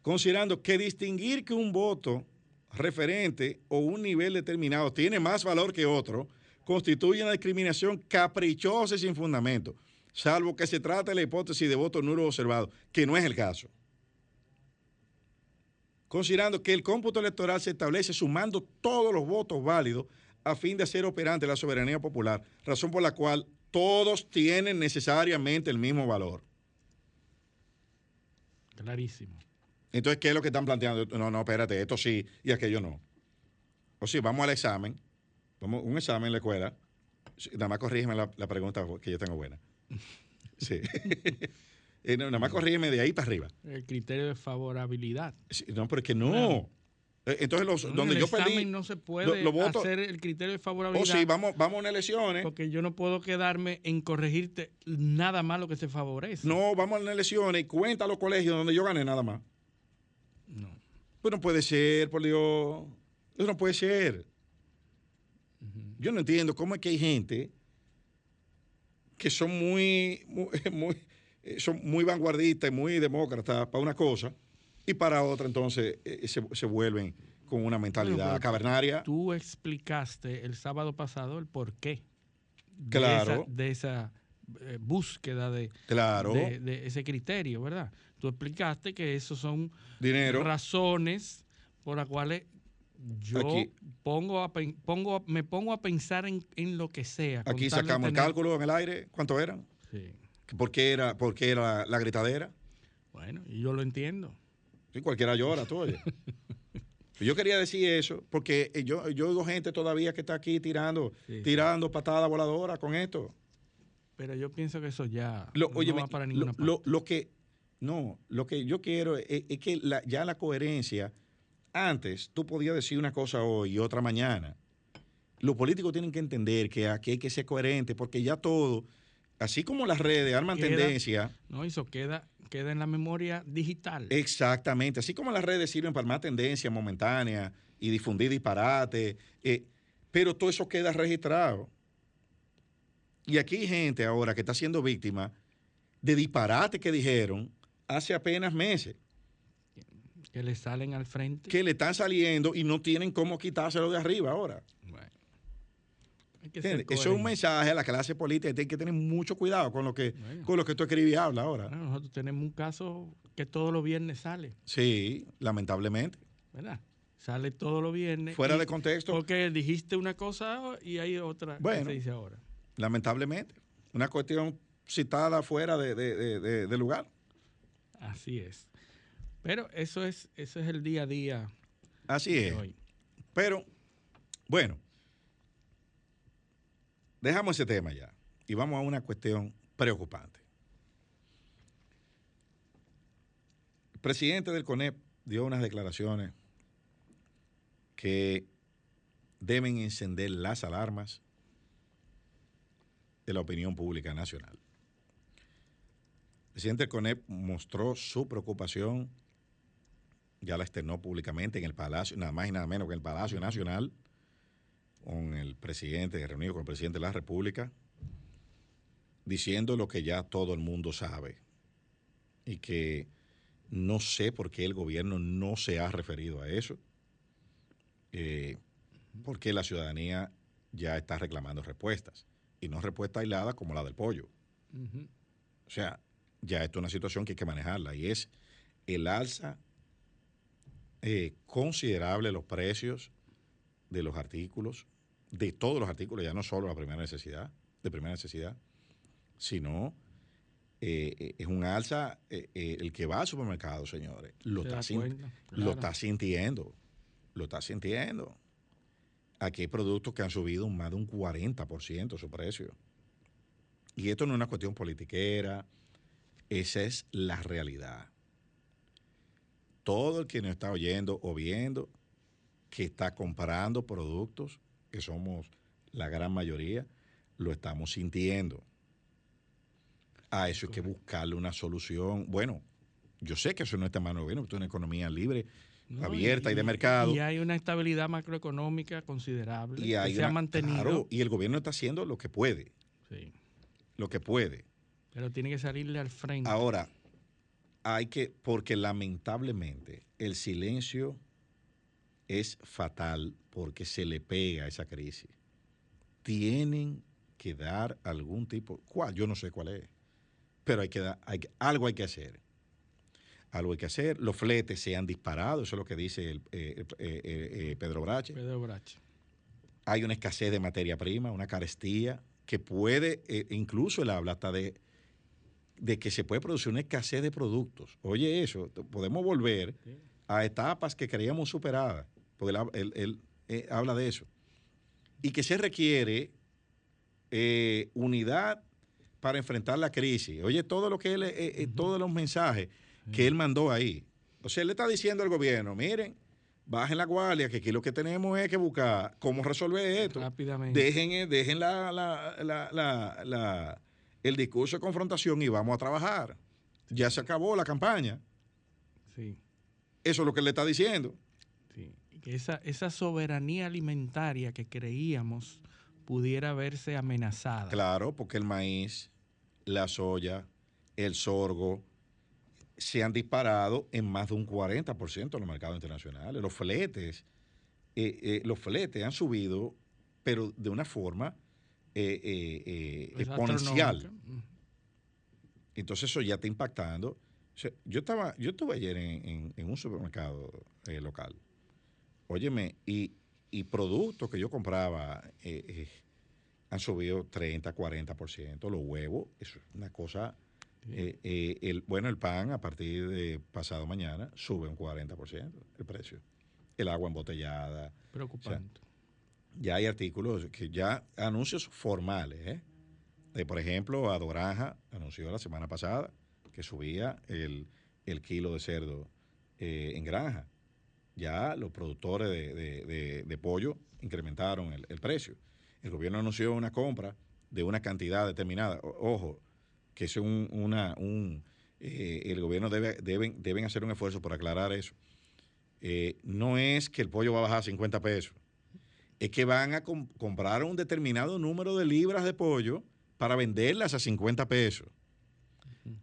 Considerando que distinguir que un voto referente o un nivel determinado tiene más valor que otro, constituye una discriminación caprichosa y sin fundamento, salvo que se trate de la hipótesis de voto nulo observado, que no es el caso considerando que el cómputo electoral se establece sumando todos los votos válidos a fin de hacer operante la soberanía popular, razón por la cual todos tienen necesariamente el mismo valor. Clarísimo. Entonces, ¿qué es lo que están planteando? No, no, espérate, esto sí y aquello no. O sí, vamos al examen, vamos un examen en la escuela, nada más corrígeme la, la pregunta que yo tengo buena. Sí. Eh, no, nada más corrígeme de ahí para arriba. El criterio de favorabilidad. Sí, No, pero es que no. Claro. Eh, Entonces, los, No, en donde el yo examen no se puede hacer el criterio de Oh, favorabilidad. sí, vamos, vamos a unas elecciones. Porque yo no puedo quedarme en corregirte nada más lo que se favorece. No, vamos a las elecciones y cuenta los colegios donde yo gané nada más. No. Pues no puede ser, por Dios. Eso no puede ser. Yo no entiendo cómo es que hay gente que son muy, muy, muy- eh, son muy vanguardistas y muy demócratas para una cosa y para otra entonces eh, se, se vuelven con una mentalidad Bueno, cavernaria. Tú explicaste el sábado pasado el porqué de esa, de esa, eh, búsqueda de, Claro. de, de ese criterio, ¿verdad? Tú explicaste que esos son Dinero. razones por las cuales yo Aquí. pongo, a, me pongo a pensar en, en lo que sea. Aquí sacamos el cálculo en el aire. ¿Cuánto eran? Sí. ¿Por qué era, por qué era la gritadera? Bueno, y yo lo entiendo. Sí, cualquiera llora, tú oye. Yo quería decir eso porque eh, yo, yo oigo gente todavía que está aquí tirando, Sí, tirando patadas voladoras con esto. Pero yo pienso que eso ya Lo, no va para ninguna lo, parte. lo que no, lo que yo quiero es, es que la- ya la coherencia, antes tú podías decir una cosa hoy y otra mañana. Los políticos tienen que entender que aquí hay que ser coherente porque ya todo, así como las redes arman Queda- tendencia, No, eso queda, queda en la memoria digital. Exactamente. Así como las redes sirven para más tendencia momentánea y difundir disparate, eh, pero todo eso queda registrado. Y aquí hay gente ahora que está siendo víctima de disparate que dijeron hace apenas meses, que le salen al frente. que le están saliendo y no tienen cómo quitárselo de arriba ahora. Bueno, hay. Eso es un mensaje a la clase política. Tiene que tener mucho cuidado con lo que, Bueno. con lo que tú escribí y habla ahora. Bueno, nosotros tenemos un caso que todos los viernes sale, Sí, lamentablemente. ¿verdad? Sale todos los viernes. Fuera y- de contexto. Porque dijiste una cosa y hay otra Bueno. que se dice ahora. Lamentablemente. Una cuestión citada fuera de- de- de lugar. Así es. Pero eso es, eso es el día a día Así de es. hoy. Pero, bueno, dejamos ese tema ya y vamos a una cuestión preocupante. El presidente del CONEP dio unas declaraciones que deben encender las alarmas de la opinión pública nacional. El presidente del CONEP mostró su preocupación ya la externó públicamente en el Palacio, nada más y nada menos que en el Palacio Nacional, con el presidente, reunido con el presidente de la República, diciendo lo que ya todo el mundo sabe y que no sé por qué el gobierno no se ha referido a eso, eh, porque la ciudadanía ya está reclamando respuestas y no respuestas aisladas como la del pollo. O sea, ya esto es una situación que hay que manejarla y es el alza eh, considerable de los precios de los artículos, de todos los artículos, ya no solo la primera necesidad, de primera necesidad, sino eh, eh, es un alza, eh, el que va al supermercado, señores, lo, Se está, cuenta, lo claro. está sintiendo, lo está sintiendo. Aquí hay productos que han subido más de un 40% su precio. Y esto no es una cuestión politiquera, esa es la realidad. Todo el que nos está oyendo o viendo que está comprando productos, que somos la gran mayoría, lo estamos sintiendo. A eso hay que buscarle una solución. Bueno, yo sé que eso no está en mano del gobierno, es una economía libre, No, abierta y, de mercado. Y hay una estabilidad macroeconómica considerable Y que se ha mantenido. claro, y el gobierno está haciendo lo que puede, Sí. lo que puede. Pero tiene que salirle al frente. Ahora, hay que, porque lamentablemente el silencio es fatal porque se le pega a esa crisis. Tienen que dar algún tipo, ¿cuál? Yo no sé cuál es, pero hay que dar, hay algo hay que hacer. Algo hay que hacer. Los fletes se han disparado, eso es lo que dice el, eh, eh, eh, Pedro Brache Pedro Brache. hay una escasez de materia prima, una carestía, que puede, incluso él habla hasta de, de que se puede producir una escasez de productos. Oye, eso, podemos volver a etapas que creíamos superadas, porque él, él- él, eh, habla de eso. Y que se requiere eh, unidad para enfrentar la crisis. Oye, todo lo que él, eh, todos los mensajes que él mandó ahí. O sea, él le está diciendo al gobierno, miren, bajen la guardia, que aquí lo que tenemos es que buscar cómo resolver esto. Rápidamente. Dejen, dejen la- la- la- el discurso de confrontación y vamos a trabajar. Ya se acabó la campaña. Sí, Eso es lo que él le está diciendo. sí. Esa soberanía alimentaria que creíamos pudiera verse amenazada. Claro, porque el maíz, la soya, el sorgo se han disparado en más de un 40% en los mercados internacionales. Los fletes, eh, eh, los fletes han subido, pero de una forma eh, eh, eh, exponencial. Mm. Entonces eso ya está impactando. O sea, yo estaba, yo estuve ayer en, en- en un supermercado eh, local. Óyeme, y, y productos que yo compraba han subido 30, 40%. Los huevos, eso es una cosa. eh, eh, el, bueno, el pan a partir de pasado mañana sube un 40% el precio. El agua embotellada. Preocupante. Ya hay artículos que ya, anuncios formales, ¿eh? De, por ejemplo, Adoranja anunció la semana pasada que subía el, el kilo de cerdo eh, en granja. Ya los productores de, de- de- pollo incrementaron el, el precio. El gobierno anunció una compra de una cantidad determinada. Ojo, que es un, una, un, eh, el gobierno debe, deben, deben hacer un esfuerzo por aclarar eso. No es que el pollo va a bajar a 50 pesos es que van a com- comprar un determinado número de libras de pollo para venderlas a 50 pesos.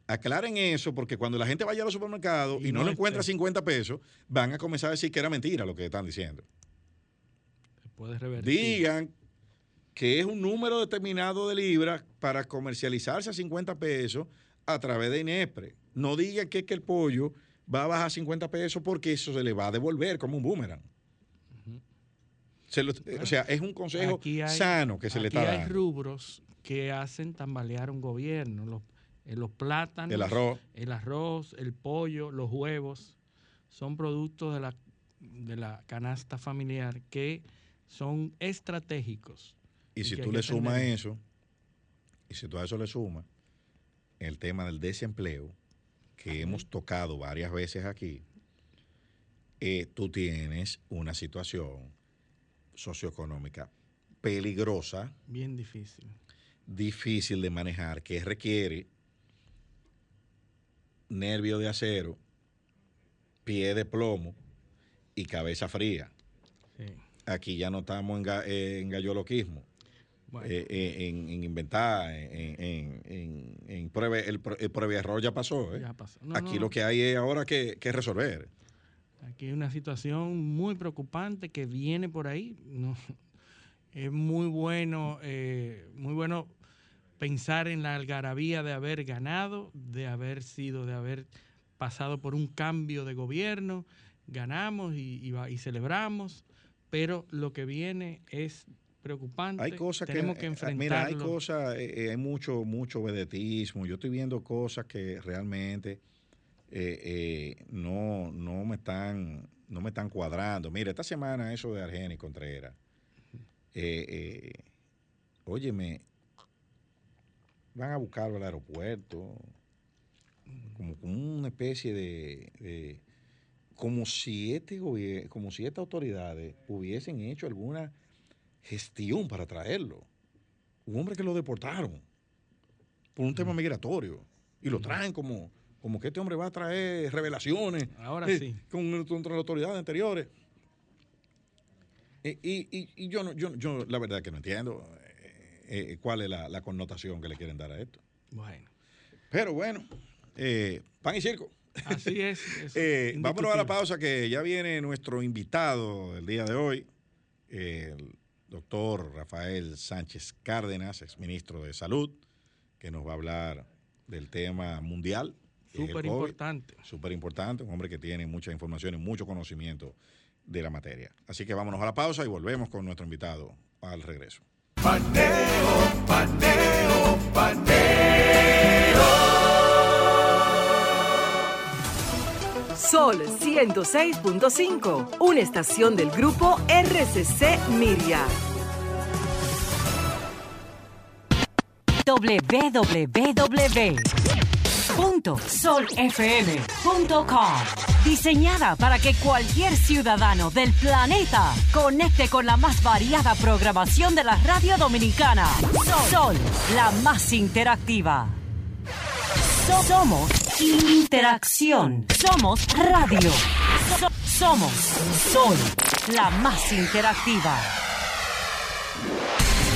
Aclaren eso porque cuando la gente vaya a los supermercados y, Y no, lo encuentra a esté. 50 pesos, van a comenzar a decir que era mentira lo que están diciendo. Se puede revertir. Digan que es un número determinado de libras para comercializarse a 50 pesos a través de Inespre. No digan que, es que el pollo va a bajar a 50 pesos porque eso se le va a devolver como un boomerang. O sea, es un consejo sano que se le está dando. hay rubros que hacen tambalear un gobierno. Los, eh, los plátanos, el arroz. el arroz, el pollo, los huevos, son productos de la, de la canasta familiar que son estratégicos. Y, si tú le sumas eso, y si tú a eso le sumas el tema del desempleo, que hemos tocado varias veces aquí, eh, tú tienes una situación socioeconómica peligrosa. Bien difícil. Difícil de manejar, que requiere nervio de acero, pie de plomo y cabeza fría. Aquí ya no estamos en, eh, en galloloquismo. Eh, eh, en, inventar, en, en, prueba, el, el error ya pasó. Aquí lo que hay es ahora que, que, resolver. Aquí hay una situación muy preocupante que viene por ahí. No, es muy bueno, muy bueno pensar en la algarabía de haber ganado, de haber sido, de haber pasado por un cambio de gobierno, ganamos y, y, celebramos, pero lo que viene es preocupante. Hay cosas Tenemos que, enfrentarlo. Eh, mira, hay cosas, eh, eh, hay mucho, mucho vedetismo. Yo estoy viendo cosas que realmente no, no me están, no me están cuadrando. Mira, esta semana eso de Argenis Contreras. óyeme, van a buscarlo al aeropuerto, como, una especie de, como si este gobierno, como si estas autoridades hubiesen hecho alguna gestión para traerlo. Un hombre que lo deportaron por un tema migratorio y lo traen como, como que este hombre va a traer revelaciones Ahora eh, sí. contra las autoridades anteriores. Eh, y, yo, no, yo, yo la verdad que no entiendo eh, cuál es la, connotación que le quieren dar a esto. Bueno. Pero bueno, pan y circo. Así es. vámonos a la pausa que ya viene nuestro invitado del día de hoy, el doctor Rafael Sánchez Cárdenas, exministro de Salud, que nos va a hablar del tema mundial. Súper importante. Súper importante, un hombre que tiene mucha información y mucho conocimiento de la materia. Así que vámonos a la pausa y volvemos con nuestro invitado al regreso. Paneo, paneo, paneo. Sol 106.5, una estación del grupo RCC Miria. www.solfm.com Diseñada para que cualquier ciudadano del planeta conecte con la más variada programación de la radio dominicana. Sol, la más interactiva. Somos interacción. Somos radio. somos Sol, la más interactiva.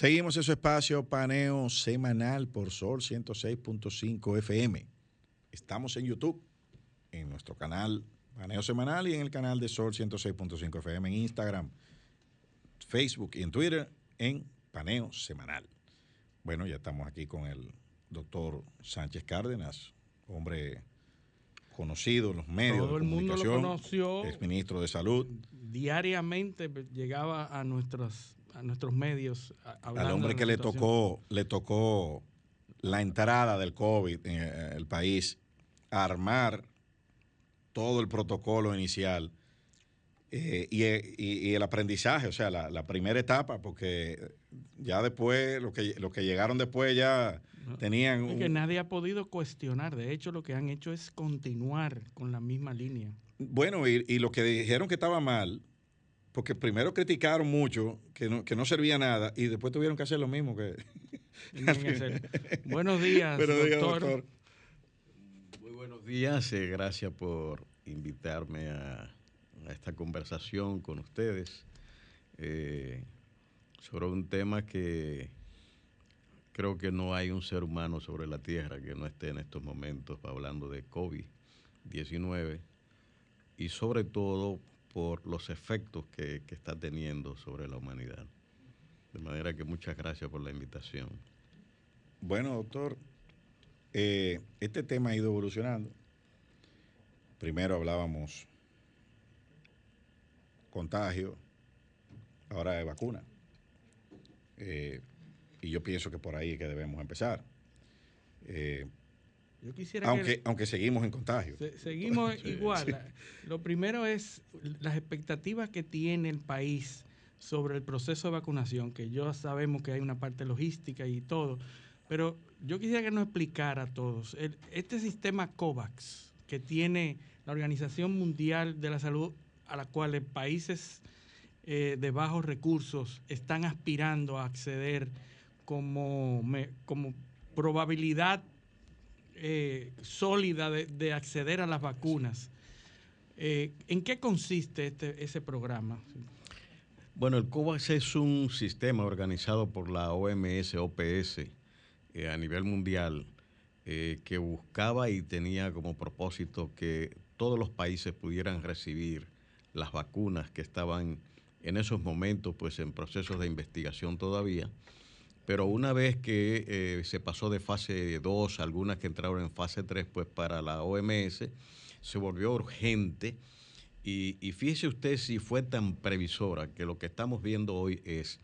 Seguimos en su espacio paneo semanal por Sol 106.5 FM. Estamos en YouTube, en nuestro canal Paneo Semanal y en el canal de Sol 106.5 FM en Instagram, Facebook y en Twitter en Paneo Semanal. Bueno, ya estamos aquí con el doctor Sánchez Cárdenas, hombre conocido en los medios Todo de el mundo lo conoció. es ministro de Salud. Diariamente llegaba a nuestros, a nuestros medios. Al hombre que le tocó, le tocó la entrada del COVID en el país, armar todo el protocolo inicial Eh, y, el aprendizaje, o sea, la, primera etapa, porque ya después, los que, lo que llegaron después ya tenían... Es que nadie ha podido cuestionar, de hecho lo que han hecho es continuar con la misma línea. Bueno, y, y lo que dijeron que estaba mal, porque primero criticaron mucho, que no, que no servía nada, y después tuvieron que hacer lo mismo que... buenos días, doctor. Muy buenos días, eh, gracias por invitarme a a esta conversación con ustedes eh, sobre un tema que creo que no hay un ser humano sobre la Tierra que no esté en estos momentos hablando de COVID-19 y sobre todo por los efectos que, está teniendo sobre la humanidad. De manera que muchas gracias por la invitación. Bueno, doctor, eh, este tema ha ido evolucionando. Primero hablábamos contagio, ahora de vacuna. Eh, y yo pienso que por ahí es que debemos empezar. Eh, yo quisiera aunque, aunque seguimos en contagio. seguimos igual. Lo primero es las expectativas que tiene el país sobre el proceso de vacunación, que yo sabemos que hay una parte logística y todo, pero yo quisiera que nos explicara a todos, este sistema COVAX que tiene la Organización Mundial de la Salud a la cual países eh, de bajos recursos están aspirando a acceder como, como probabilidad eh, sólida de, acceder a las vacunas. Eh, ¿En qué consiste este, ese programa? Bueno, el COVAX es un sistema organizado por la OMS, OPS, a nivel mundial, que buscaba y tenía como propósito que todos los países pudieran recibir las vacunas que estaban en esos momentos pues en procesos de investigación todavía. Pero una vez que eh, se pasó de fase 2, algunas que entraron en fase 3, pues para la OMS se volvió urgente. Y, fíjese usted si fue tan previsora que lo que estamos viendo hoy es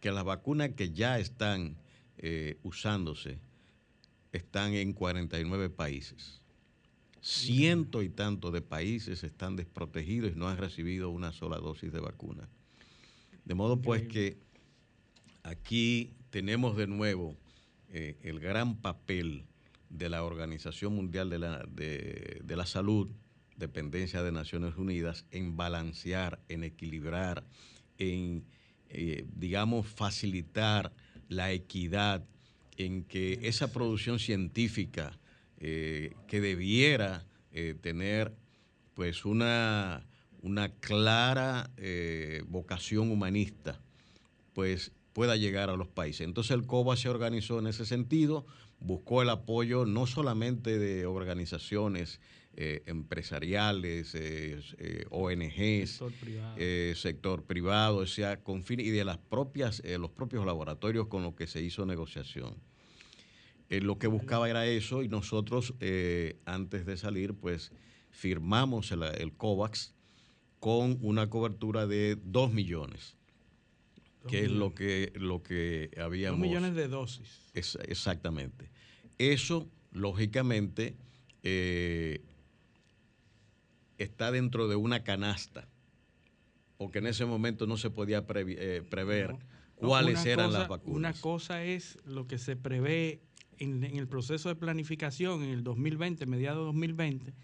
que las vacunas que ya están eh, usándose están en 49 países ciento y tanto de países están desprotegidos y no han recibido una sola dosis de vacuna. De modo pues que aquí tenemos de nuevo eh, el gran papel de la Organización Mundial de la, de, la Salud, dependencia de Naciones Unidas, en balancear, en equilibrar, en, eh, digamos, facilitar la equidad, en que esa producción científica, eh, que debiera tener pues una, una clara vocación humanista, pues pueda llegar a los países. Entonces el COBA se organizó en ese sentido, buscó el apoyo no solamente de organizaciones empresariales, ONGs, sector privado, sector privado sea, con y de las propias, los propios laboratorios con los que se hizo negociación. Eh, lo que buscaba era eso y nosotros eh, antes de salir pues firmamos el, COVAX con una cobertura de 2 millones, que es lo que, lo que habíamos... 2 millones de dosis. exactamente. Eso, lógicamente, eh, está dentro de una canasta, porque en ese momento no se podía prever cuáles eran las vacunas. Una cosa es lo que se prevé en, el proceso de planificación en el 2020, mediados de 2020,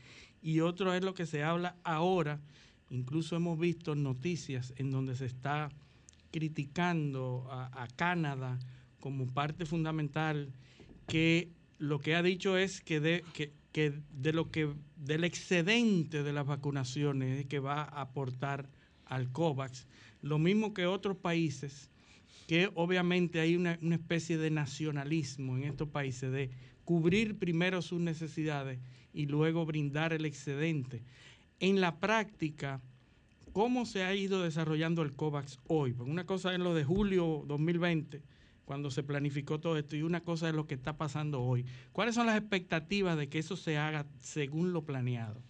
y otro es lo que se habla ahora. Incluso hemos visto noticias en donde se está criticando a, Canadá como parte fundamental que lo que ha dicho es que de, que, de lo que del excedente de las vacunaciones que va a aportar al COVAX, lo mismo que otros países que obviamente hay una, especie de nacionalismo en estos países de cubrir primero sus necesidades y luego brindar el excedente. En la práctica, ¿cómo se ha ido desarrollando el COVAX hoy? Porque una cosa es lo de julio 2020, cuando se planificó todo esto, y una cosa es lo que está pasando hoy. ¿Cuáles son las expectativas de que eso se haga según lo planeado?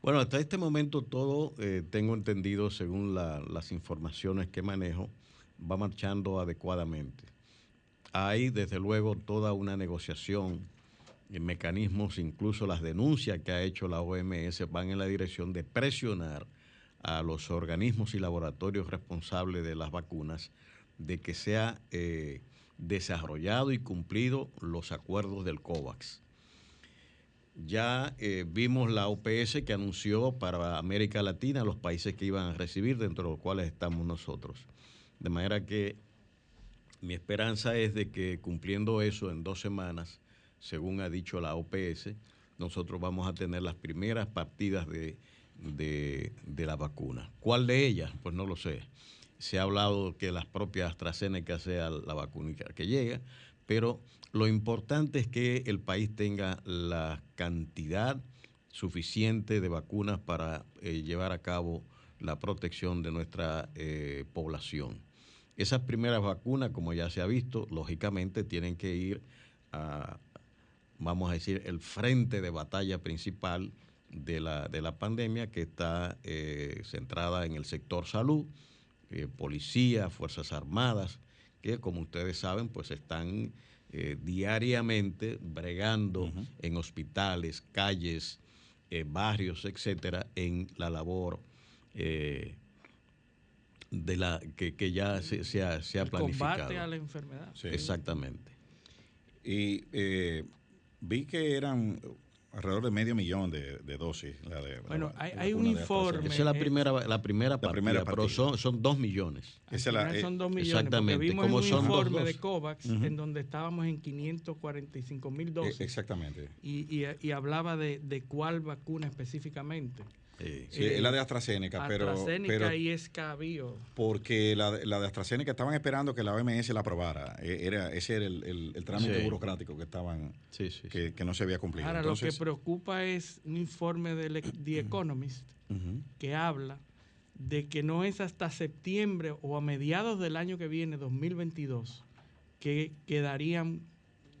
Bueno, hasta este momento todo, eh, tengo entendido, según las informaciones que manejo, va marchando adecuadamente. Hay, desde luego, toda una negociación, mecanismos, incluso las denuncias que ha hecho la OMS van en la dirección de presionar a los organismos y laboratorios responsables de las vacunas de que sea eh, desarrollado y cumplido los acuerdos del COVAX. Ya eh, vimos la OPS que anunció para América Latina los países que iban a recibir, dentro de los cuales estamos nosotros. De manera que mi esperanza es de que cumpliendo eso en dos semanas, según ha dicho la OPS, nosotros vamos a tener las primeras partidas de, la vacuna. ¿Cuál de ellas? Pues no lo sé. Se ha hablado que las propias AstraZeneca sea la vacuna que llega, pero lo importante es que el país tenga la cantidad suficiente de vacunas para eh, llevar a cabo la protección de nuestra eh, población. Esas primeras vacunas, como ya se ha visto, lógicamente tienen que ir a, vamos a decir, el frente de batalla principal de la, de la pandemia que está eh, centrada en el sector salud, policía, Fuerzas Armadas, que como ustedes saben, pues están eh, diariamente bregando en hospitales, calles, eh, barrios, etcétera, en la labor eh, de la que, ya se, ha, se ha planificado. Combate a la enfermedad. Exactamente. Y vi que eran alrededor de medio millón de, dosis. bueno, hay, un informe. Esa es la primera, la primera, partida, pero son, son dos millones. Eh, son dos millones. Exactamente. vimos un informe de COVAX en donde estábamos en 545 mil dosis. exactamente. Y, y, hablaba de, de cuál vacuna específicamente. Sí, es la de AstraZeneca, pero. AstraZeneca y Escabio. Porque la, la, de AstraZeneca estaban esperando que la OMS la aprobara. Era, ese era el, el, trámite burocrático que estaban. que, que, no se había cumplido. Ahora, lo que preocupa es un informe de The Economist que habla de que no es hasta septiembre o a mediados del año que viene, 2022, que quedarían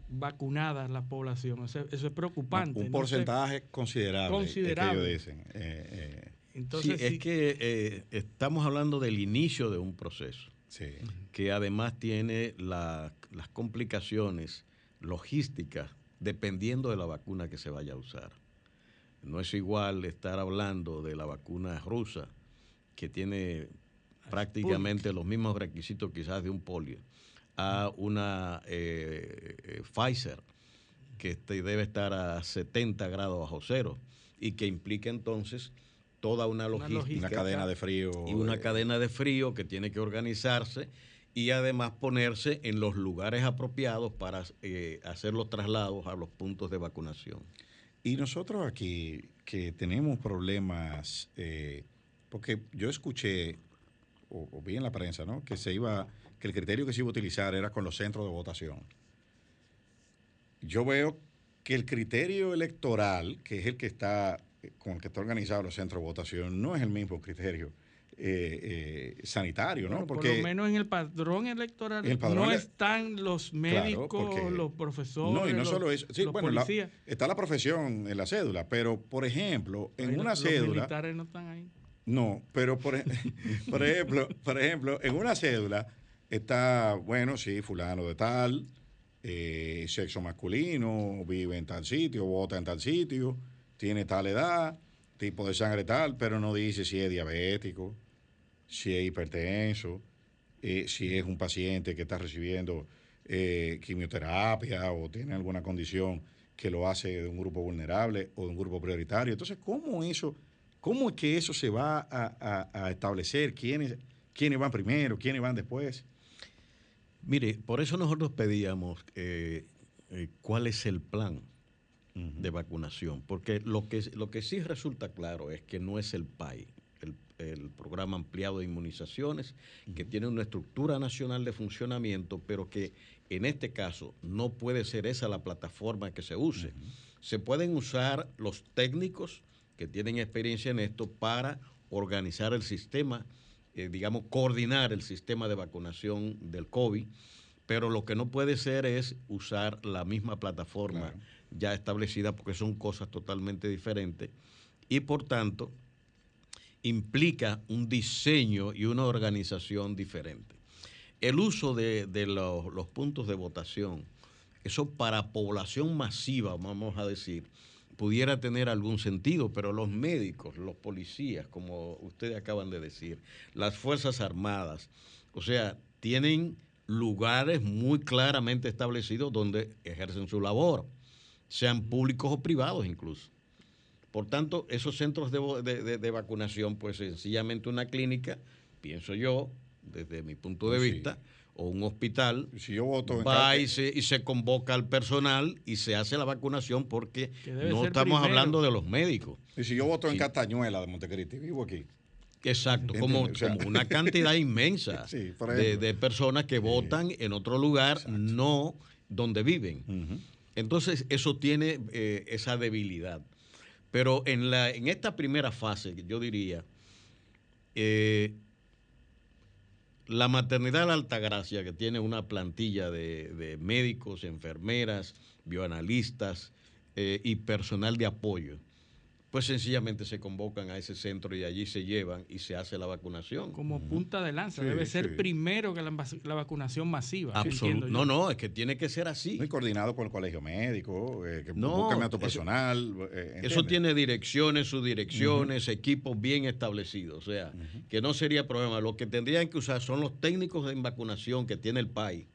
vacunada la población. Eso, es preocupante. Un porcentaje considerable. Considerable. dicen. Eh, eh. Entonces, es que eh, estamos hablando del inicio de un proceso que además tiene las complicaciones logísticas dependiendo de la vacuna que se vaya a usar. No es igual estar hablando de la vacuna rusa, que tiene prácticamente los mismos requisitos quizás de un polio, a una eh, eh, Pfizer que este, debe estar a 70 grados bajo cero y que implica entonces toda una logística. Una, cadena de frío. Y una eh. cadena de frío que tiene que organizarse y además ponerse en los lugares apropiados para hacer los traslados a los puntos de vacunación. Y nosotros aquí que tenemos problemas, porque yo escuché, o, o, vi en la prensa, ¿no? Que se iba que el criterio que se iba a utilizar era con los centros de votación. Yo veo que el criterio electoral, que es el que está con el que está organizado los centros de votación, no es el mismo criterio eh, eh, sanitario, ¿no? porque por lo menos en el padrón electoral no están los médicos, los profesores, no, y no solo eso. Sí, bueno, está la profesión en la cédula, pero por ejemplo, en una cédula. Los militares no están ahí. No, pero por, por ejemplo, por ejemplo, en una cédula está, bueno, sí, fulano de tal, eh, sexo masculino, vive en tal sitio, vota en tal sitio, tiene tal edad, tipo de sangre tal, pero no dice si es diabético, si es hipertenso, eh, si es un paciente que está recibiendo eh, quimioterapia o tiene alguna condición que lo hace de un grupo vulnerable o de un grupo prioritario. Entonces, ¿cómo eso, cómo es que eso se va a, establecer? ¿Quiénes, ¿Quiénes van primero? ¿Quiénes van después? Mire, por eso nosotros pedíamos eh, eh, cuál es el plan de vacunación, porque lo que, lo que sí resulta claro es que no es el PAI, el, programa ampliado de inmunizaciones, que tiene una estructura nacional de funcionamiento, pero que en este caso no puede ser esa la plataforma que se use. Se pueden usar los técnicos que tienen experiencia en esto para organizar el sistema eh, digamos, coordinar el sistema de vacunación del COVID, pero lo que no puede ser es usar la misma plataforma ya establecida porque son cosas totalmente diferentes y por tanto implica un diseño y una organización diferente. El uso de, los, los puntos de votación, eso para población masiva, vamos a decir, pudiera tener algún sentido, pero los médicos, los policías, como ustedes acaban de decir, las Fuerzas Armadas, o sea, tienen lugares muy claramente establecidos donde ejercen su labor, sean públicos o privados incluso. Por tanto, esos centros de, vacunación, pues sencillamente una clínica, pienso yo, desde mi punto de pues vista, o un hospital, si yo voto va y se, y se, convoca al personal y se hace la vacunación porque no estamos hablando de los médicos. Y si yo voto en Castañuela de Montecristi, vivo aquí. Exacto, como, una cantidad inmensa de, personas que votan en otro lugar, no donde viven. Entonces, eso tiene eh, esa debilidad. Pero en, la, en esta primera fase, yo diría, eh, la maternidad de la que tiene una plantilla de, médicos, enfermeras, bioanalistas eh, y personal de apoyo, pues sencillamente se convocan a ese centro y allí se llevan y se hace la vacunación. Como punta de lanza, debe ser primero que la, vacunación masiva. Absolutamente. No, no, es que tiene que ser así. Muy coordinado con el colegio médico, eh, que no, a tu personal. Eh, eso, tiene direcciones, subdirecciones, equipos bien establecidos. O sea, que no sería problema. Lo que tendrían que usar son los técnicos de vacunación que tiene el país,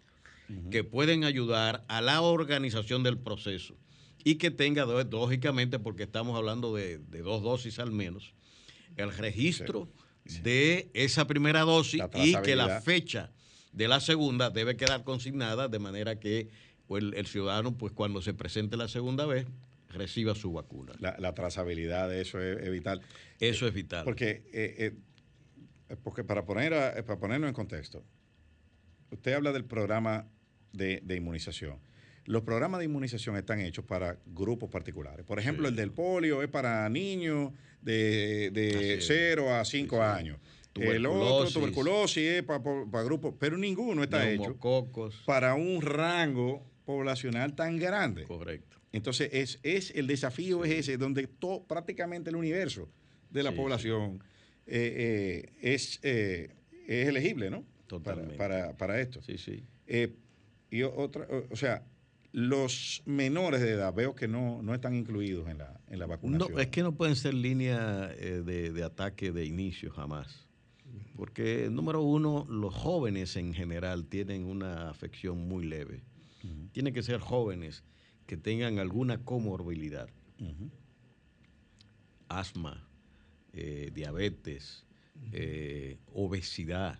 que pueden ayudar a la organización del proceso y que tenga, lógicamente, porque estamos hablando de, dos dosis al menos, el registro de esa primera dosis y que la fecha de la segunda debe quedar consignada de manera que pues, el, ciudadano, pues cuando se presente la segunda vez, reciba su vacuna. La, trazabilidad de eso es, vital. Eso es vital. Porque, eh, eh, porque para, poner para ponerlo en contexto, usted habla del programa de, de inmunización los programas de inmunización están hechos para grupos particulares. Por ejemplo, el del polio es para niños de, de 0 a 5 años. El otro, tuberculosis, es para, grupos, pero ninguno está hecho para un rango poblacional tan grande. Correcto. Entonces, es, es el desafío es ese, donde todo, prácticamente el universo de la población eh, eh, es, eh, es elegible, ¿no? Totalmente. Para, para, esto. Sí, sí. y otra, o sea, los menores de edad veo que no, están incluidos en la, en la vacunación. No, es que no pueden ser línea eh, de, ataque de inicio jamás. Porque, número uno, los jóvenes en general tienen una afección muy leve. Tienen que ser jóvenes que tengan alguna comorbilidad. Asma, eh, diabetes, eh, obesidad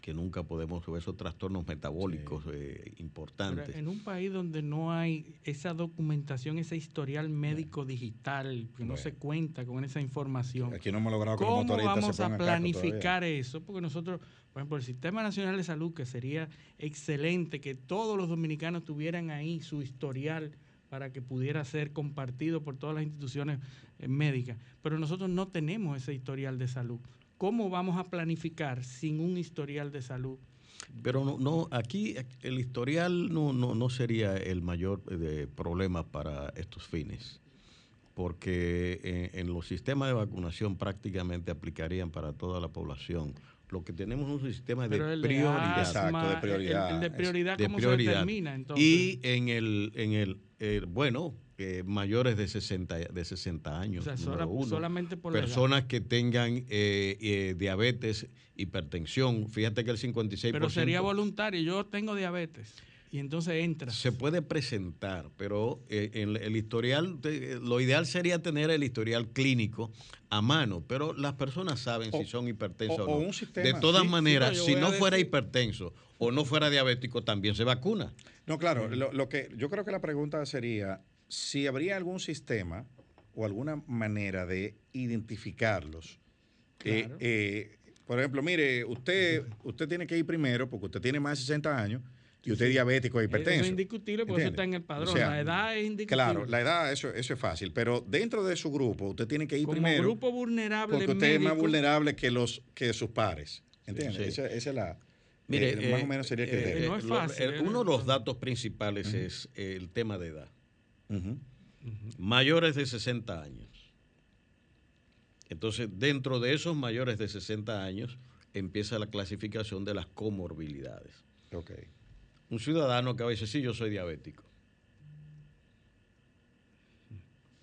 que nunca podemos ver esos trastornos metabólicos eh, importantes. en un país donde no hay esa documentación, ese historial médico digital, que no se cuenta con esa información, Aquí no hemos logrado ¿cómo vamos a planificar eso? Porque nosotros, por ejemplo, el Sistema Nacional de Salud, que sería excelente que todos los dominicanos tuvieran ahí su historial para que pudiera ser compartido por todas las instituciones eh, médicas, pero nosotros no tenemos ese historial de salud. ¿Cómo vamos a planificar sin un historial de salud? Pero no, no aquí el historial no, no, sería el mayor eh, problema para estos fines, porque en, los sistemas de vacunación prácticamente aplicarían para toda la población. Lo que tenemos es un sistema de prioridad. Exacto, de prioridad. El, de prioridad, ¿cómo se determina entonces? Y en el, en el bueno, mayores de 60, de 60 años. O sea, solamente por Personas que tengan eh, eh, diabetes, hipertensión. Fíjate que el 56%. Pero sería voluntario. Yo tengo diabetes. Y entonces entra. Se puede presentar, pero eh, en el historial, lo ideal sería tener el historial clínico a mano, pero las personas saben si son hipertensos o, no. de todas maneras, si no fuera hipertenso o no fuera diabético, también se vacuna. No, claro, lo, lo, que yo creo que la pregunta sería, si habría algún sistema o alguna manera de identificarlos. Eh, eh, por ejemplo, mire, usted, usted tiene que ir primero porque usted tiene más de 60 años y usted es diabético e hipertenso. Eso es indiscutible porque eso está en el padrón. la edad es indiscutible. Claro, la edad, eso, eso es fácil. Pero dentro de su grupo, usted tiene que ir Como primero. grupo vulnerable. Porque usted es más vulnerable que, los, que sus pares. ¿Entiendes? Esa, es la. Mire, eh, más o menos sería que. no es fácil, uno de los datos principales es el tema de edad mayores de 60 años. Entonces, dentro de esos mayores de 60 años empieza la clasificación de las comorbilidades. Okay. Un ciudadano que a decir, sí, yo soy diabético.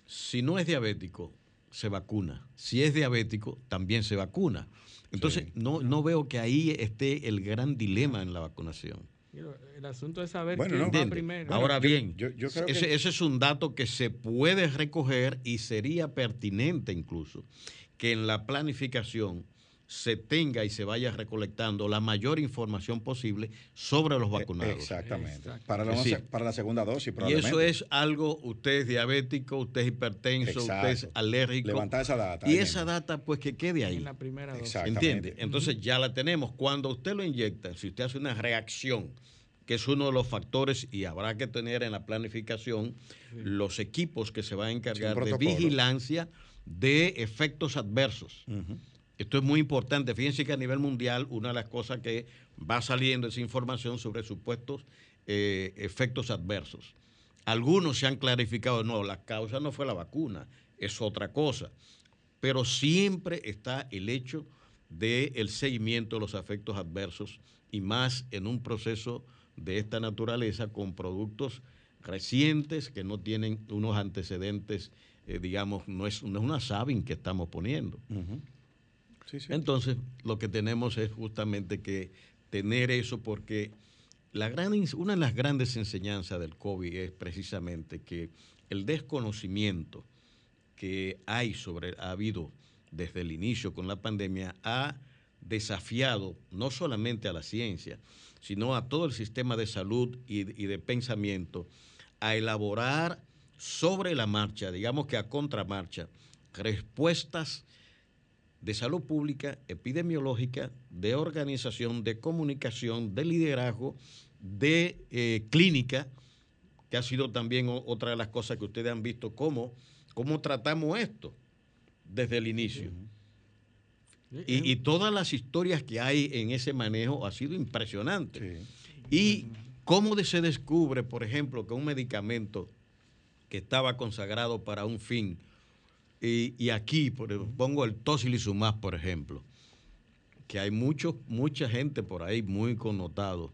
si no es diabético, se vacuna. Si es diabético, también se vacuna. Entonces, no, no veo que ahí esté el gran dilema en la vacunación. El asunto es saber quién va primero. Ahora bien, ese, ese es un dato que se puede recoger y sería pertinente incluso que en la planificación se tenga y se vaya recolectando la mayor información posible sobre los vacunados. Exactamente. Para, la, para la segunda dosis, Y eso es algo, usted es diabético, usted es hipertenso, usted es alérgico. Levantar esa data. Y esa data, pues que quede ahí. En la primera dosis. ¿Entiende? Entonces ya la tenemos. Cuando usted lo inyecta, si usted hace una reacción, que es uno de los factores, y habrá que tener en la planificación los equipos que se van a encargar de vigilancia de efectos adversos. Esto es muy importante. Fíjense que a nivel mundial una de las cosas que va saliendo es información sobre supuestos eh, efectos adversos. Algunos se han clarificado, no, la causa no fue la vacuna, es otra cosa. Pero siempre está el hecho del seguimiento de los efectos adversos y más en un proceso de esta naturaleza con productos recientes que no tienen unos antecedentes, eh, digamos, no es, no es una Sabin que estamos poniendo. Entonces, lo que tenemos es justamente que tener eso porque la gran, una de las grandes enseñanzas del COVID es precisamente que el desconocimiento que hay sobre, ha habido desde el inicio con la pandemia, ha desafiado no solamente a la ciencia, sino a todo el sistema de salud y, y de pensamiento a elaborar sobre la marcha, digamos que a contramarcha, respuestas de salud pública, epidemiológica, de organización, de comunicación, de liderazgo, de eh, clínica, que ha sido también otra de las cosas que ustedes han visto, cómo, cómo tratamos esto desde el inicio. Y, todas las historias que hay en ese manejo ha sido impresionante. Y cómo se descubre, por ejemplo, que un medicamento que estaba consagrado para un fin, y, aquí pongo el tocilizumab, por ejemplo, que hay mucho, mucha gente por ahí muy connotados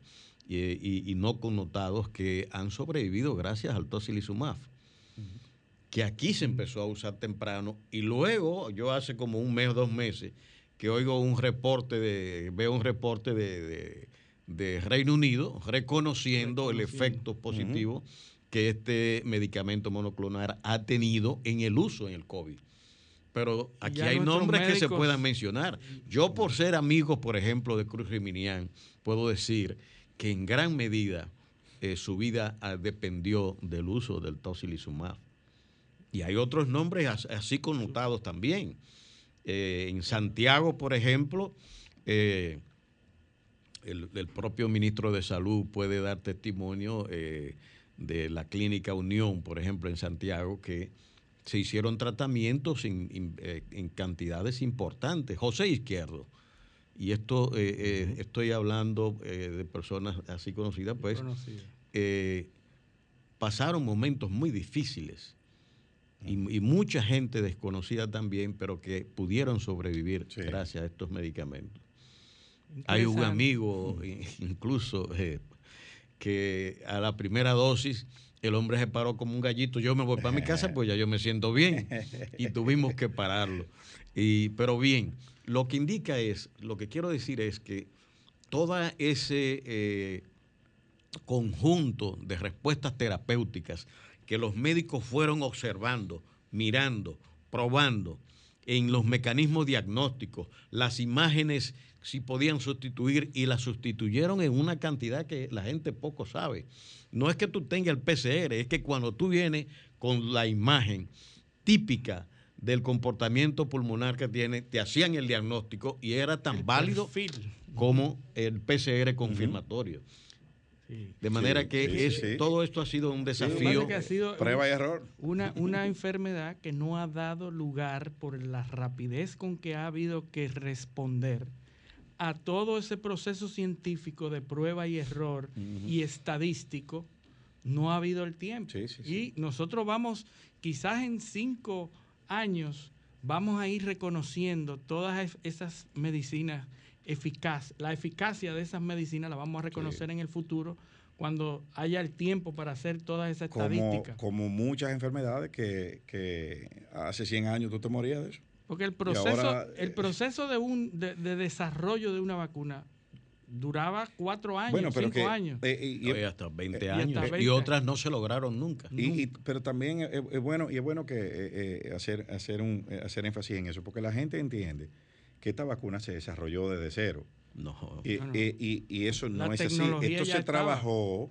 y, no connotados que han sobrevivido gracias al tocilizumab. Que aquí se empezó a usar temprano y luego, yo hace como un mes o dos meses, que oigo un reporte de, veo un reporte de, Reino Unido reconociendo el efecto positivo que este medicamento monoclonal ha tenido en el uso en el COVID. Pero aquí hay nombres que se puedan mencionar. Yo por ser amigo, por ejemplo, de Cruz Riminián, puedo decir que en gran medida eh, su vida ah, dependió del uso del tocilizumab. Y hay otros nombres así connotados también. Eh, en Santiago, por ejemplo, eh, el, el, propio ministro de Salud puede dar testimonio de la Clínica Unión, por ejemplo, en Santiago, que se hicieron tratamientos en, eh, cantidades importantes. José Izquierdo, y esto eh, eh, estoy hablando de personas así conocidas, pues pasaron momentos muy difíciles. Y, mucha gente desconocida también, pero que pudieron sobrevivir gracias a estos medicamentos. Hay un amigo, incluso que a la primera dosis el hombre se paró como un gallito. Yo me voy para mi casa, pues ya yo me siento bien. Y tuvimos que pararlo. Y, pero bien, lo que indica es, lo que quiero decir es que todo ese eh, conjunto de respuestas terapéuticas que los médicos fueron observando, mirando, probando en los mecanismos diagnósticos, las imágenes si podían sustituir y la sustituyeron en una cantidad que la gente poco sabe. No es que tú tengas el PCR, es que cuando tú vienes con la imagen típica del comportamiento pulmonar que tiene, te hacían el diagnóstico y era tan válido como el PCR confirmatorio. De manera que es, todo esto ha sido un desafío. prueba y error. Una, una enfermedad que no ha dado lugar por la rapidez con que ha habido que responder a todo ese proceso científico de prueba y error y estadístico, no ha habido el tiempo. y nosotros vamos, quizás en cinco años, vamos a ir reconociendo todas esas medicinas eficaces. La eficacia de esas medicinas la vamos a reconocer en el futuro cuando haya el tiempo para hacer todas esas Como, estadísticas. como muchas enfermedades que, que hace 100 años tú te morías de eso. Porque el proceso, ahora, el eh, proceso de, un, de, de desarrollo de una vacuna duraba cuatro años, Bueno, pero cinco que, años. eh, y- Oye, hasta 20 y años. hasta Y 20. otras no se lograron nunca. Y, y- pero también es, es bueno y es bueno que eh, eh, hacer hacer un eh, hacer énfasis en eso porque la gente entiende que esta vacuna se desarrolló desde cero No. y, No, no. y- eso La no es así esto se estaba. trabajó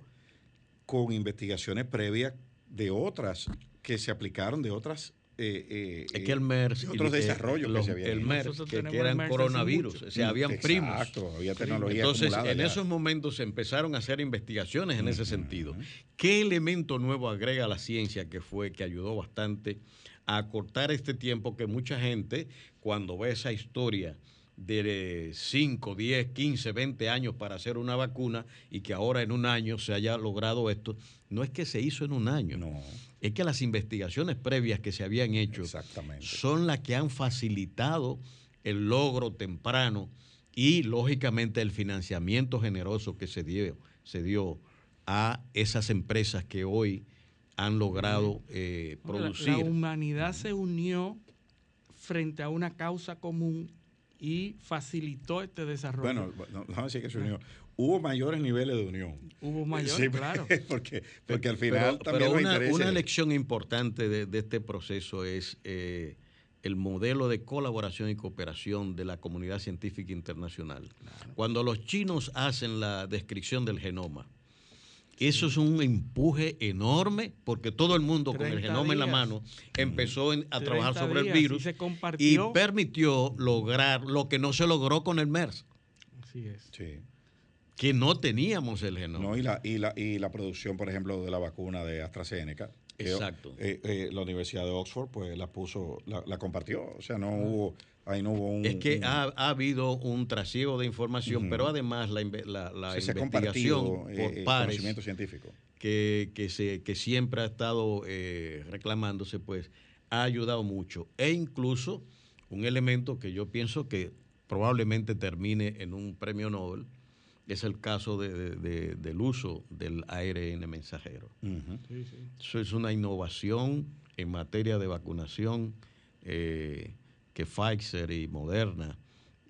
con investigaciones previas de otras que se aplicaron de otras eh, eh, Es que el MERS. y otros que desarrollos los- que se habían El hecho. MERS, que, que eran MERS coronavirus. O sea, habían primos. Exacto, había tecnología Entonces, en ya. esos momentos se empezaron a hacer investigaciones en ese sentido. ¿Qué elemento nuevo agrega la ciencia que fue que ayudó bastante a acortar este tiempo que mucha gente, cuando ve esa historia de 5, 10, 15, 20 años para hacer una vacuna y que ahora en un año se haya logrado esto, no es que se hizo en un año, no. Es que las investigaciones previas que se habían hecho exactamente. son las que han facilitado el logro temprano y lógicamente el financiamiento generoso que se dio, se dio a esas empresas que hoy han logrado eh, la- producir. La, humanidad se unió frente a una causa común y facilitó este desarrollo. bueno no, no decir que se unió hubo mayores niveles de unión Hubo mayores, Sí, claro. porque porque al final pero también una, una lección importante de, de este proceso es eh, el modelo de colaboración y cooperación de la comunidad científica internacional. Cuando los chinos hacen la descripción del genoma, eso es un empuje enorme porque todo el mundo con el 30 genoma en la mano empezó a trabajar 30 sobre el y virus se y permitió lograr lo que no se logró con el MERS, Así es. sí que no teníamos el genoma. No, y la, y, la, y la producción, por ejemplo, de la vacuna de AstraZeneca. Exacto. eh, eh, la Universidad de Oxford, pues la puso, la, la compartió. O sea, no hubo, ahí no hubo un. Es que un- ha, ha habido un trasiego de información, pero además la, la- se investigación compartido por eh, pares conocimiento científico. que, que, se, que siempre ha estado eh, reclamándose, pues ha ayudado mucho. E incluso un elemento que yo pienso que probablemente termine en un premio Nobel es el caso de- de- de- del uso del ARN mensajero. Sí, sí. Eso es una innovación en materia de vacunación eh, que Pfizer y Moderna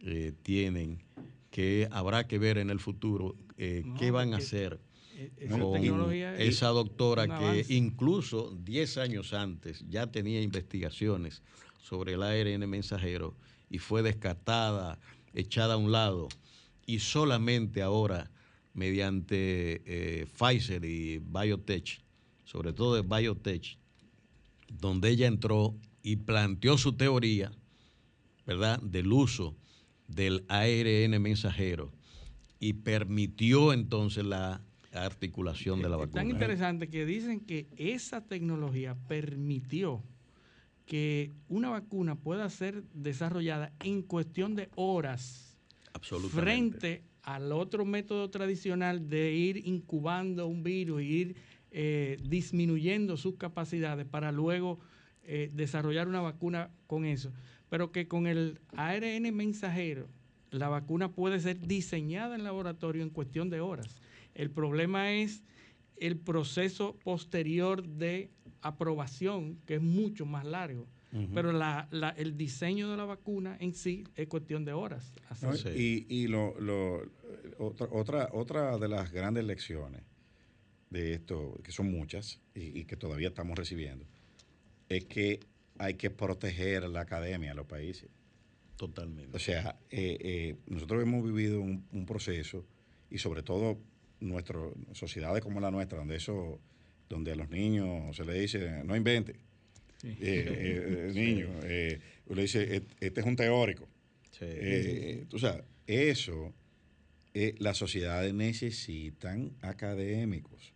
eh, tienen, que habrá que ver en el futuro eh, No, qué van a hacer E- Esa No, con esa doctora que avance. incluso 10 años antes ya tenía investigaciones sobre el ARN mensajero y fue descartada, echada a un lado y solamente ahora mediante eh, Pfizer y Biotech, sobre todo de Biotech, donde ella entró y planteó su teoría, ¿verdad?, del uso del ARN mensajero y permitió entonces la articulación de la Es tan vacuna. interesante que dicen que esa tecnología permitió que una vacuna pueda ser desarrollada en cuestión de horas Absolutamente. frente al otro método tradicional de ir incubando un virus, e ir eh, disminuyendo sus capacidades para luego eh, desarrollar una vacuna con eso. Pero que con el ARN mensajero, la vacuna puede ser diseñada en laboratorio en cuestión de horas. El problema es el proceso posterior de aprobación, que es mucho más largo. Pero la- la- el diseño de la vacuna en sí es cuestión de horas. Así ¿no? Y, y lo, lo- otra, otra, otra de las grandes lecciones de esto, que son muchas y, y que todavía estamos recibiendo, es que hay que proteger la academia los países. Totalmente. O sea, eh, eh, nosotros hemos vivido un, un proceso y sobre todo nuestras sociedades como la nuestra, donde eso, donde a los niños se le dice, no invente, Sí. eh, eh, niño, le dice, "Et- este es un teórico. Sí. Tú sabes, eso, las sociedades necesitan académicos.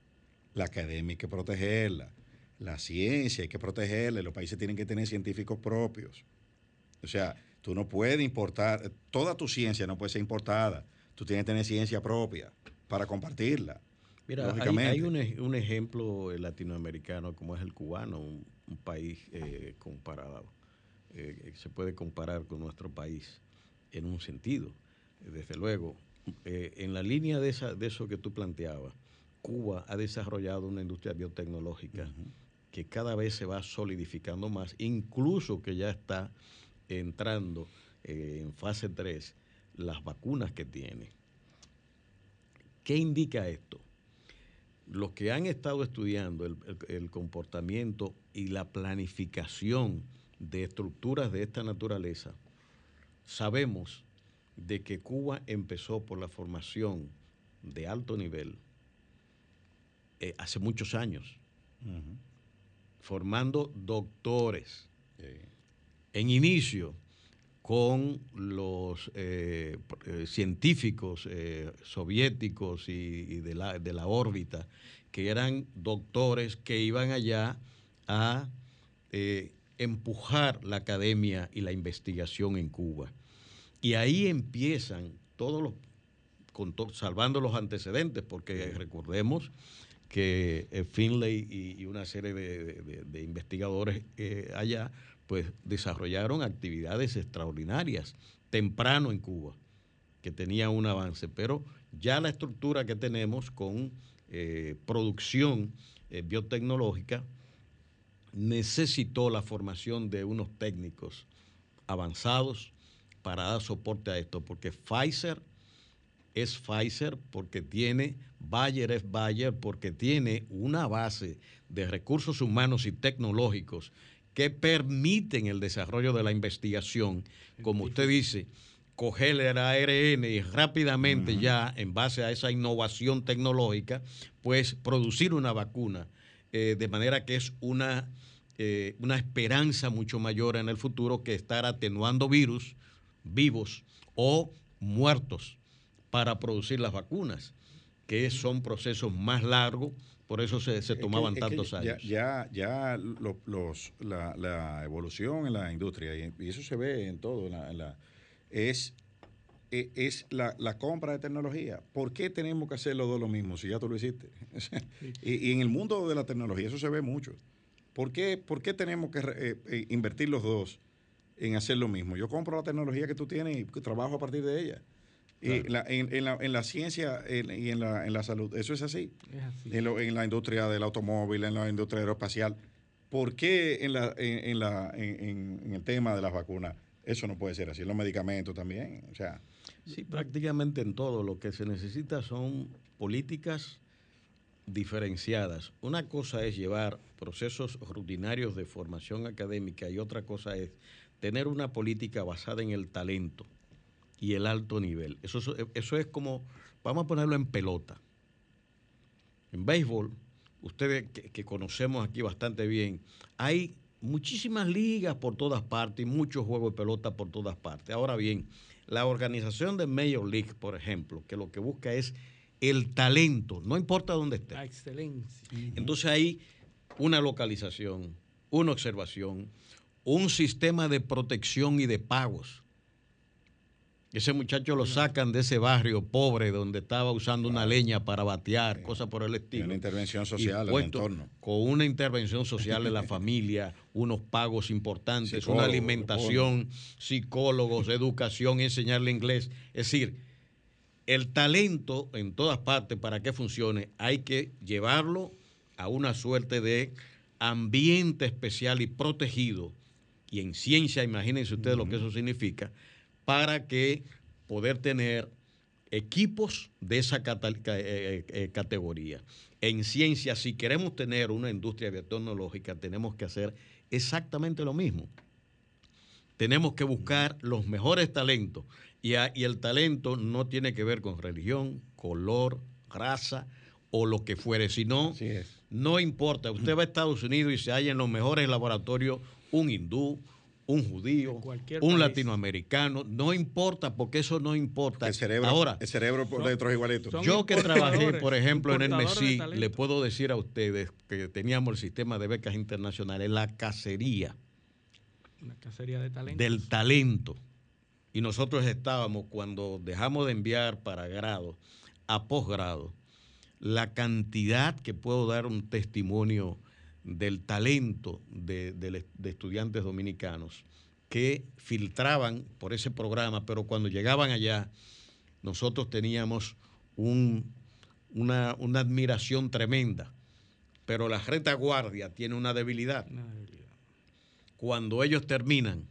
La academia hay que protegerla. La ciencia hay que protegerla. Los países tienen que tener científicos propios. O sea, tú no puedes importar, toda tu ciencia no puede ser importada. Tú tienes que tener ciencia propia para compartirla. Mira, hay, lógicamente. hay un, ej- un ejemplo latinoamericano como es el cubano, un, un país eh, comparado, eh, se puede comparar con nuestro país en un sentido. Desde luego, eh, en la línea de, esa, de eso que tú planteabas, Cuba ha desarrollado una industria biotecnológica que cada vez se va solidificando más, incluso que ya está entrando eh, en fase 3 las vacunas que tiene. ¿Qué indica esto? Los que han estado estudiando el comportamiento y la planificación de estructuras de esta naturaleza, sabemos de que Cuba empezó por la formación de alto nivel eh, hace muchos años, formando doctores. En inicio, con los eh, eh, científicos soviéticos y, de, la, de, la, órbita, que eran doctores que iban allá a empujar la academia y la investigación en Cuba. Y ahí empiezan todos los, salvando los antecedentes, porque recordemos que eh, Finlay y, una serie de, investigadores eh, allá, pues desarrollaron actividades extraordinarias temprano en Cuba, que tenía un avance, pero ya la estructura que tenemos con eh, producción biotecnológica necesitó la formación de unos técnicos avanzados para dar soporte a esto, porque Pfizer es Pfizer porque tiene, Bayer es Bayer porque tiene una base de recursos humanos y tecnológicos que permiten el desarrollo de la investigación, como usted dice, coger el ARN y rápidamente ya, en base a esa innovación tecnológica, pues producir una vacuna, eh, de manera que es una, eh, una esperanza mucho mayor en el futuro que estar atenuando virus vivos o muertos para producir las vacunas, que son procesos más largos, por eso se, tomaban tantos años. Ya, ya, los, la, evolución en la industria, y, eso se ve en todo, es, e, es la, compra de tecnología. ¿Por qué tenemos que hacer los dos lo mismo si ya tú lo hiciste? y, en el mundo de la tecnología eso se ve mucho. ¿Por qué, por qué tenemos que eh, eh, invertir los dos en hacer lo mismo? Yo compro la tecnología que tú tienes y trabajo a partir de ella. Y en, la, en, la, ciencia y en la, en la salud, eso es así. En, la industria del automóvil, en la industria aeroespacial. ¿Por qué en, la, en, la, en, el tema de las vacunas eso no puede ser así? En los medicamentos también. O sea, sí, prácticamente en todo. Lo que se necesita son políticas diferenciadas. Una cosa es llevar procesos rutinarios de formación académica y otra cosa es tener una política basada en el talento y el alto nivel. Eso, eso es como, vamos a ponerlo en pelota. En béisbol, ustedes que, conocemos aquí bastante bien, hay muchísimas ligas por todas partes y muchos juegos de pelota por todas partes. Ahora bien, la organización de Major League, por ejemplo, que lo que busca es el talento, no importa dónde esté. La excelencia. Entonces hay una localización, una observación, un sistema de protección y de pagos ese muchacho lo sacan de ese barrio pobre donde estaba usando una leña para batear, cosas por el estilo. Una intervención social en el entorno. Con una intervención social de la familia, unos pagos importantes, una alimentación, psicólogos, educación, enseñarle inglés. Es decir, el talento en todas partes para que funcione hay que llevarlo a una suerte de ambiente especial y protegido. Y en ciencia, imagínense ustedes lo que eso significa para que poder tener equipos de esa eh, eh, eh, categoría. En ciencia, si queremos tener una industria biotecnológica, tenemos que hacer exactamente lo mismo. Tenemos que buscar los mejores talentos. Y, el talento no tiene que ver con religión, color, raza o lo que fuere, sino no importa. Usted va a Estados Unidos y se halla en los mejores laboratorios un hindú, un judío, un latinoamericano, no importa, porque eso no importa. El cerebro, Ahora, el cerebro por dentro es igualito. Yo que trabajé, por ejemplo, en el MESI, le puedo decir a ustedes que teníamos el sistema de becas internacionales, la cacería, la cacería de del talento. Y nosotros estábamos, cuando dejamos de enviar para grado a posgrado, la cantidad que puedo dar un testimonio del talento de, estudiantes dominicanos que filtraban por ese programa, pero cuando llegaban allá, nosotros teníamos un, una, una admiración tremenda, pero la retaguardia tiene una debilidad. Cuando ellos terminan,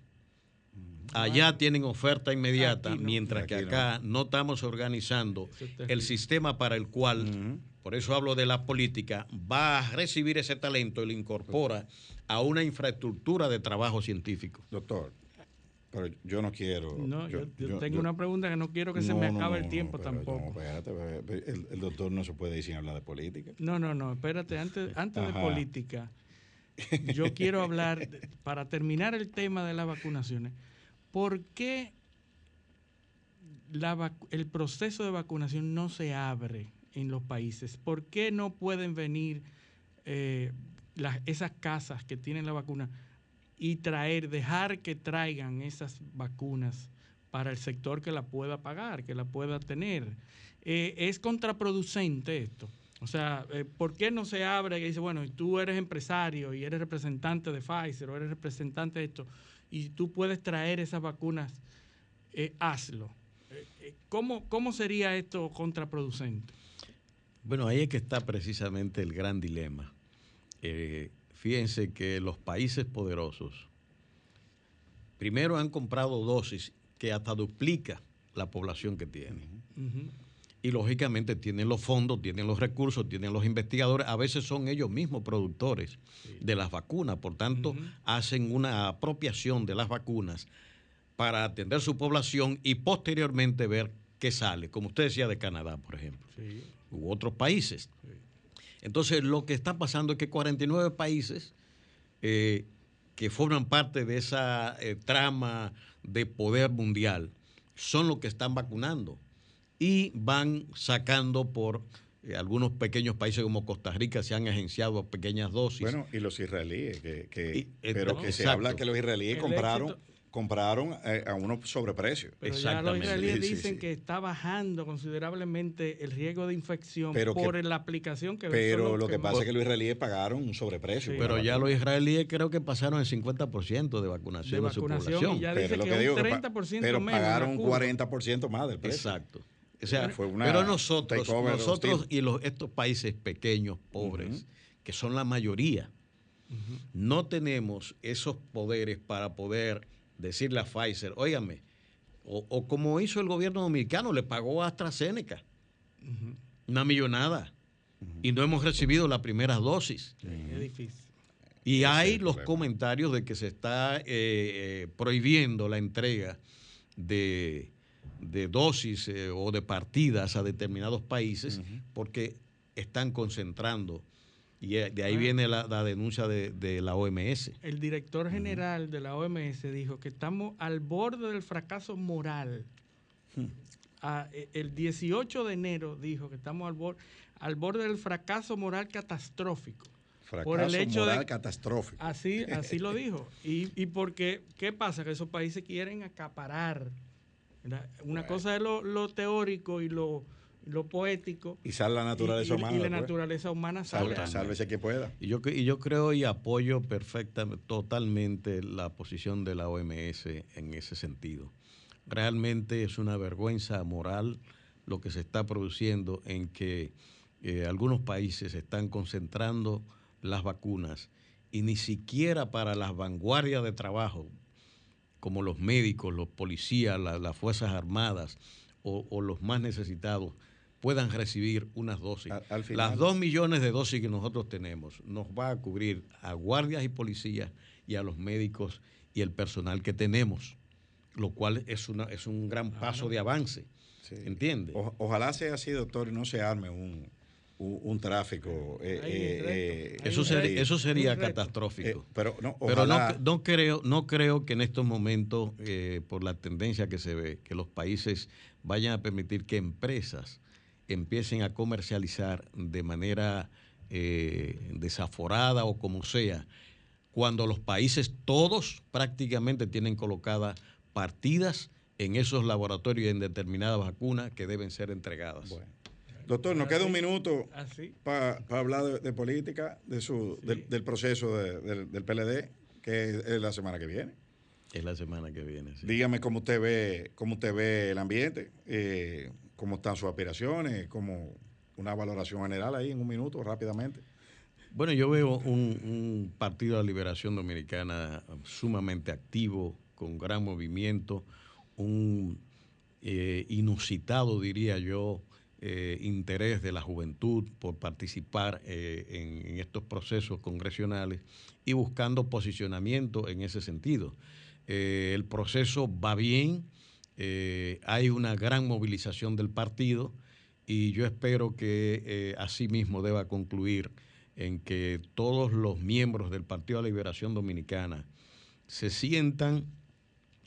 allá tienen oferta inmediata, no. mientras que no. acá no estamos organizando el sistema para el cual, por eso hablo de la política, va a recibir ese talento y lo incorpora a una infraestructura de trabajo científico. Doctor, pero yo no quiero. No, yo, yo yo- tengo yo- una pregunta que no quiero que se me acabe no, el tiempo no, pero tampoco. no, espérate, espérate, el, el doctor no se puede ir sin hablar de política. No, no, no, espérate, antes, antes de política, yo quiero hablar, para terminar el tema de las vacunaciones, ¿por qué la el proceso de vacunación no se abre en los países? ¿Por qué no pueden venir eh, las- esas casas que tienen la vacuna y traer, dejar que traigan esas vacunas para el sector que la pueda pagar, que la pueda tener? Eh, es contraproducente esto. O sea, eh, ¿por qué no se abre y dice, bueno, tú eres empresario y eres representante de Pfizer o eres representante de esto y tú puedes traer esas vacunas, hazlo? ¿cómo, ¿Cómo sería esto contraproducente? Bueno, ahí es que está precisamente el gran dilema. Eh, fíjense que los países poderosos primero han comprado dosis que hasta duplica la población que tienen. Ujú. Y lógicamente tienen los fondos, tienen los recursos, tienen los investigadores, a veces son ellos mismos productores de las vacunas, por tanto hacen una apropiación de las vacunas para atender su población y posteriormente ver qué sale, como usted decía de Canadá, por ejemplo, Sí. U otros países. Entonces lo que está pasando es que 49 países eh, que forman parte de esa eh, trama de poder mundial son los que están vacunando y van sacando por eh, algunos pequeños países como Costa Rica se han agenciado pequeñas dosis. Bueno, y los israelíes, que, que- Y- pero no, que se habla que los israelíes El compraron, éxito- compraron eh, a unos sobreprecios. Pero ya los israelíes Sí, sí, dicen sí. que está bajando considerablemente el riesgo de infección Pero que- por la aplicación que Pero lo que pasa es que los israelíes pagaron un sobreprecio. Pero ya vacuna. los israelíes creo que pasaron el 50% de vacunación de de, su vacunación población. y ya Pero dice lo que, que digo un que pa- 30% pero menos. pagaron un curva. 40% más del precio. Exacto. O sea, Fue una pero nosotros, nosotros hostil. y los, estos países pequeños, pobres, que son la mayoría, no tenemos esos poderes para poder decirle a Pfizer, óigame, o, o como hizo el gobierno dominicano, le pagó a AstraZeneca una millonada y no hemos recibido la primera dosis. Es difícil. Y Ese hay los problema. comentarios de que se está eh, eh, prohibiendo la entrega de, de dosis eh, o de partidas a determinados países porque están concentrando. Y eh, de ahí Ah. viene la, la denuncia de, de la OMS. El director general de la OMS dijo que estamos al borde del fracaso moral. Hmm. Ah, eh, el 18 de enero dijo que estamos al borde, al borde del fracaso moral catastrófico. Fracaso por el hecho moral de- catastrófico. Así, así lo dijo. Y, y porque, ¿qué pasa? Que esos países quieren acaparar. ¿verdad? Una Bueno. cosa es lo, lo teórico y lo, lo poético. Y sale la naturaleza y, y- humana. y la después. naturaleza humana sale. Salve- Sálvese quien pueda. Y yo, y yo creo y apoyo perfectamente, totalmente la posición de la OMS en ese sentido. Realmente es una vergüenza moral lo que se está produciendo en que eh, algunos países están concentrando las vacunas y ni siquiera para las vanguardias de trabajo, como los médicos, los policías, la- las Fuerzas Armadas o, o los más necesitados, puedan recibir unas dosis. Al- al final- Las dos millones de dosis que nosotros tenemos nos va a cubrir a guardias y policías y a los médicos y el personal que tenemos, lo cual es, una, es un gran paso de avance. Sí. ¿Entiende? O- ojalá sea así, doctor, y no se arme un, un, un tráfico. eh, Hay eh, eh, Hay Eso, sería, eso catastrófico. eh, pero no, Pero no, no creo, no creo que en estos momentos, eh, por la tendencia que se ve, que los países vayan a permitir que empresas empiecen a comercializar de manera eh, desaforada o como sea, cuando los países todos prácticamente tienen colocadas partidas en esos laboratorios y en determinadas vacunas que deben ser entregadas. Bueno. Doctor, nos queda un minuto para hablar de, de política, de su, del, del proceso de- del, del PLD, que es, es la semana que viene. Es la semana que viene. sí. Dígame cómo usted ve, cómo usted ve el ambiente, eh, cómo están sus aspiraciones, cómo, una valoración general ahí en un minuto, rápidamente. Bueno, yo veo un, Partido de la Liberación Dominicana sumamente activo, con gran movimiento, un eh, inusitado, diría yo, eh, interés de la juventud por participar eh, en, estos procesos congresionales y buscando posicionamiento en ese sentido. el proceso va bien, hay una gran movilización del partido y yo espero que así mismo deba concluir en que todos los miembros del Partido de la Liberación Dominicana se sientan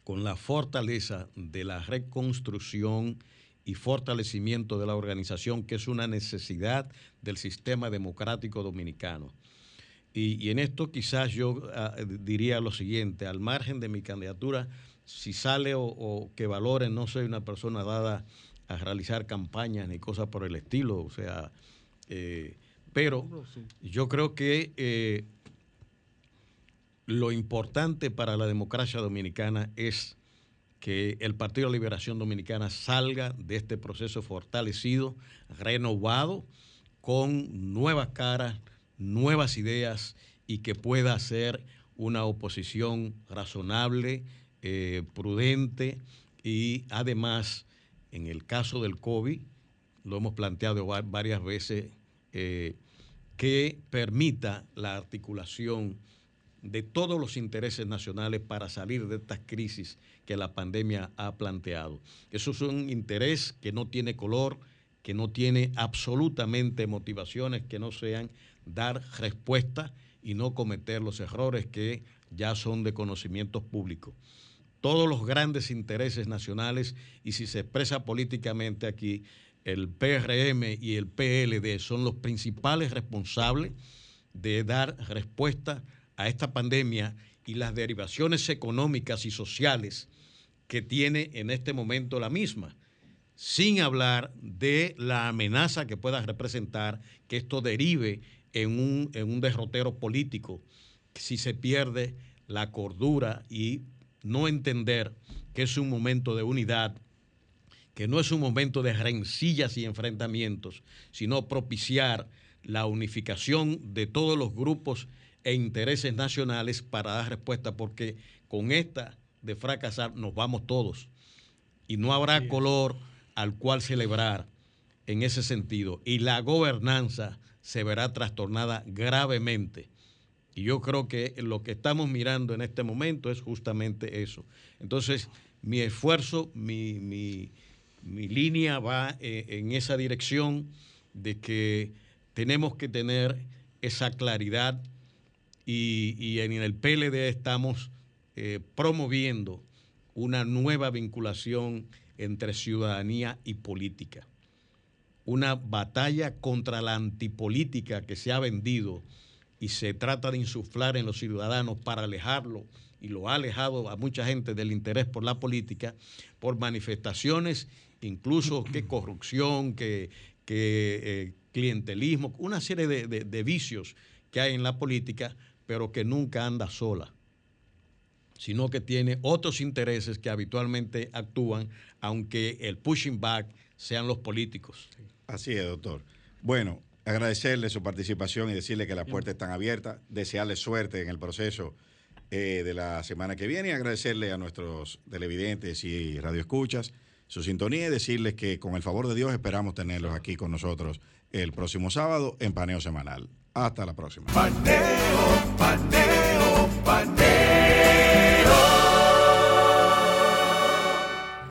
con la fortaleza de la reconstrucción y fortalecimiento de la organización, que es una necesidad del sistema democrático dominicano. Y, en esto quizás yo ah, diría lo siguiente, al margen de mi candidatura, si sale o, que valoren, no soy una persona dada a realizar campañas ni cosas por el estilo, o sea, eh, pero yo creo que eh, lo importante para la democracia dominicana es que el Partido de Liberación Dominicana salga de este proceso fortalecido, renovado, con nuevas caras, nuevas ideas y que pueda hacer una oposición razonable, eh, prudente y además, en el caso del COVID, lo hemos planteado varias veces, eh, que permita la articulación de todos los intereses nacionales para salir de estas crisis que la pandemia ha planteado. Eso es un interés que no tiene color, que no tiene absolutamente motivaciones que no sean dar respuesta y no cometer los errores que ya son de conocimiento público. Todos los grandes intereses nacionales, y si se expresa políticamente aquí, el PRM y el PLD son los principales responsables de dar respuesta a esta pandemia y las derivaciones económicas y sociales que tiene en este momento la misma, sin hablar de la amenaza que pueda representar que esto derive en un, en un derrotero político, si se pierde la cordura y no entender que es un momento de unidad que no es un momento de rencillas y enfrentamientos, sino propiciar la unificación de todos los grupos e intereses nacionales para dar respuesta, porque con esta de fracasar nos vamos todos y no habrá color al cual celebrar en ese sentido y la gobernanza se verá trastornada gravemente. Y yo creo que lo que estamos mirando en este momento es justamente eso. Entonces, mi esfuerzo, mi, mi línea va eh, en esa dirección de que tenemos que tener esa claridad y, en el PLD estamos eh, promoviendo una nueva vinculación entre ciudadanía y política. Una batalla contra la antipolítica que se ha vendido y se trata de insuflar en los ciudadanos para alejarlo y lo ha alejado a mucha gente del interés por la política por manifestaciones incluso qué corrupción, qué, eh, clientelismo, una serie de, vicios que hay en la política, pero que nunca anda sola, sino que tiene otros intereses que habitualmente actúan, aunque el pushing back sean los políticos. Así es, doctor. Bueno, agradecerle su participación y decirle que las puertas están abiertas, desearle suerte en el proceso eh, de la semana que viene y agradecerle a nuestros televidentes y radioescuchas su sintonía y decirles que con el favor de Dios esperamos tenerlos aquí con nosotros el próximo sábado en Paneo Semanal. Hasta la próxima. Paneo, paneo, paneo.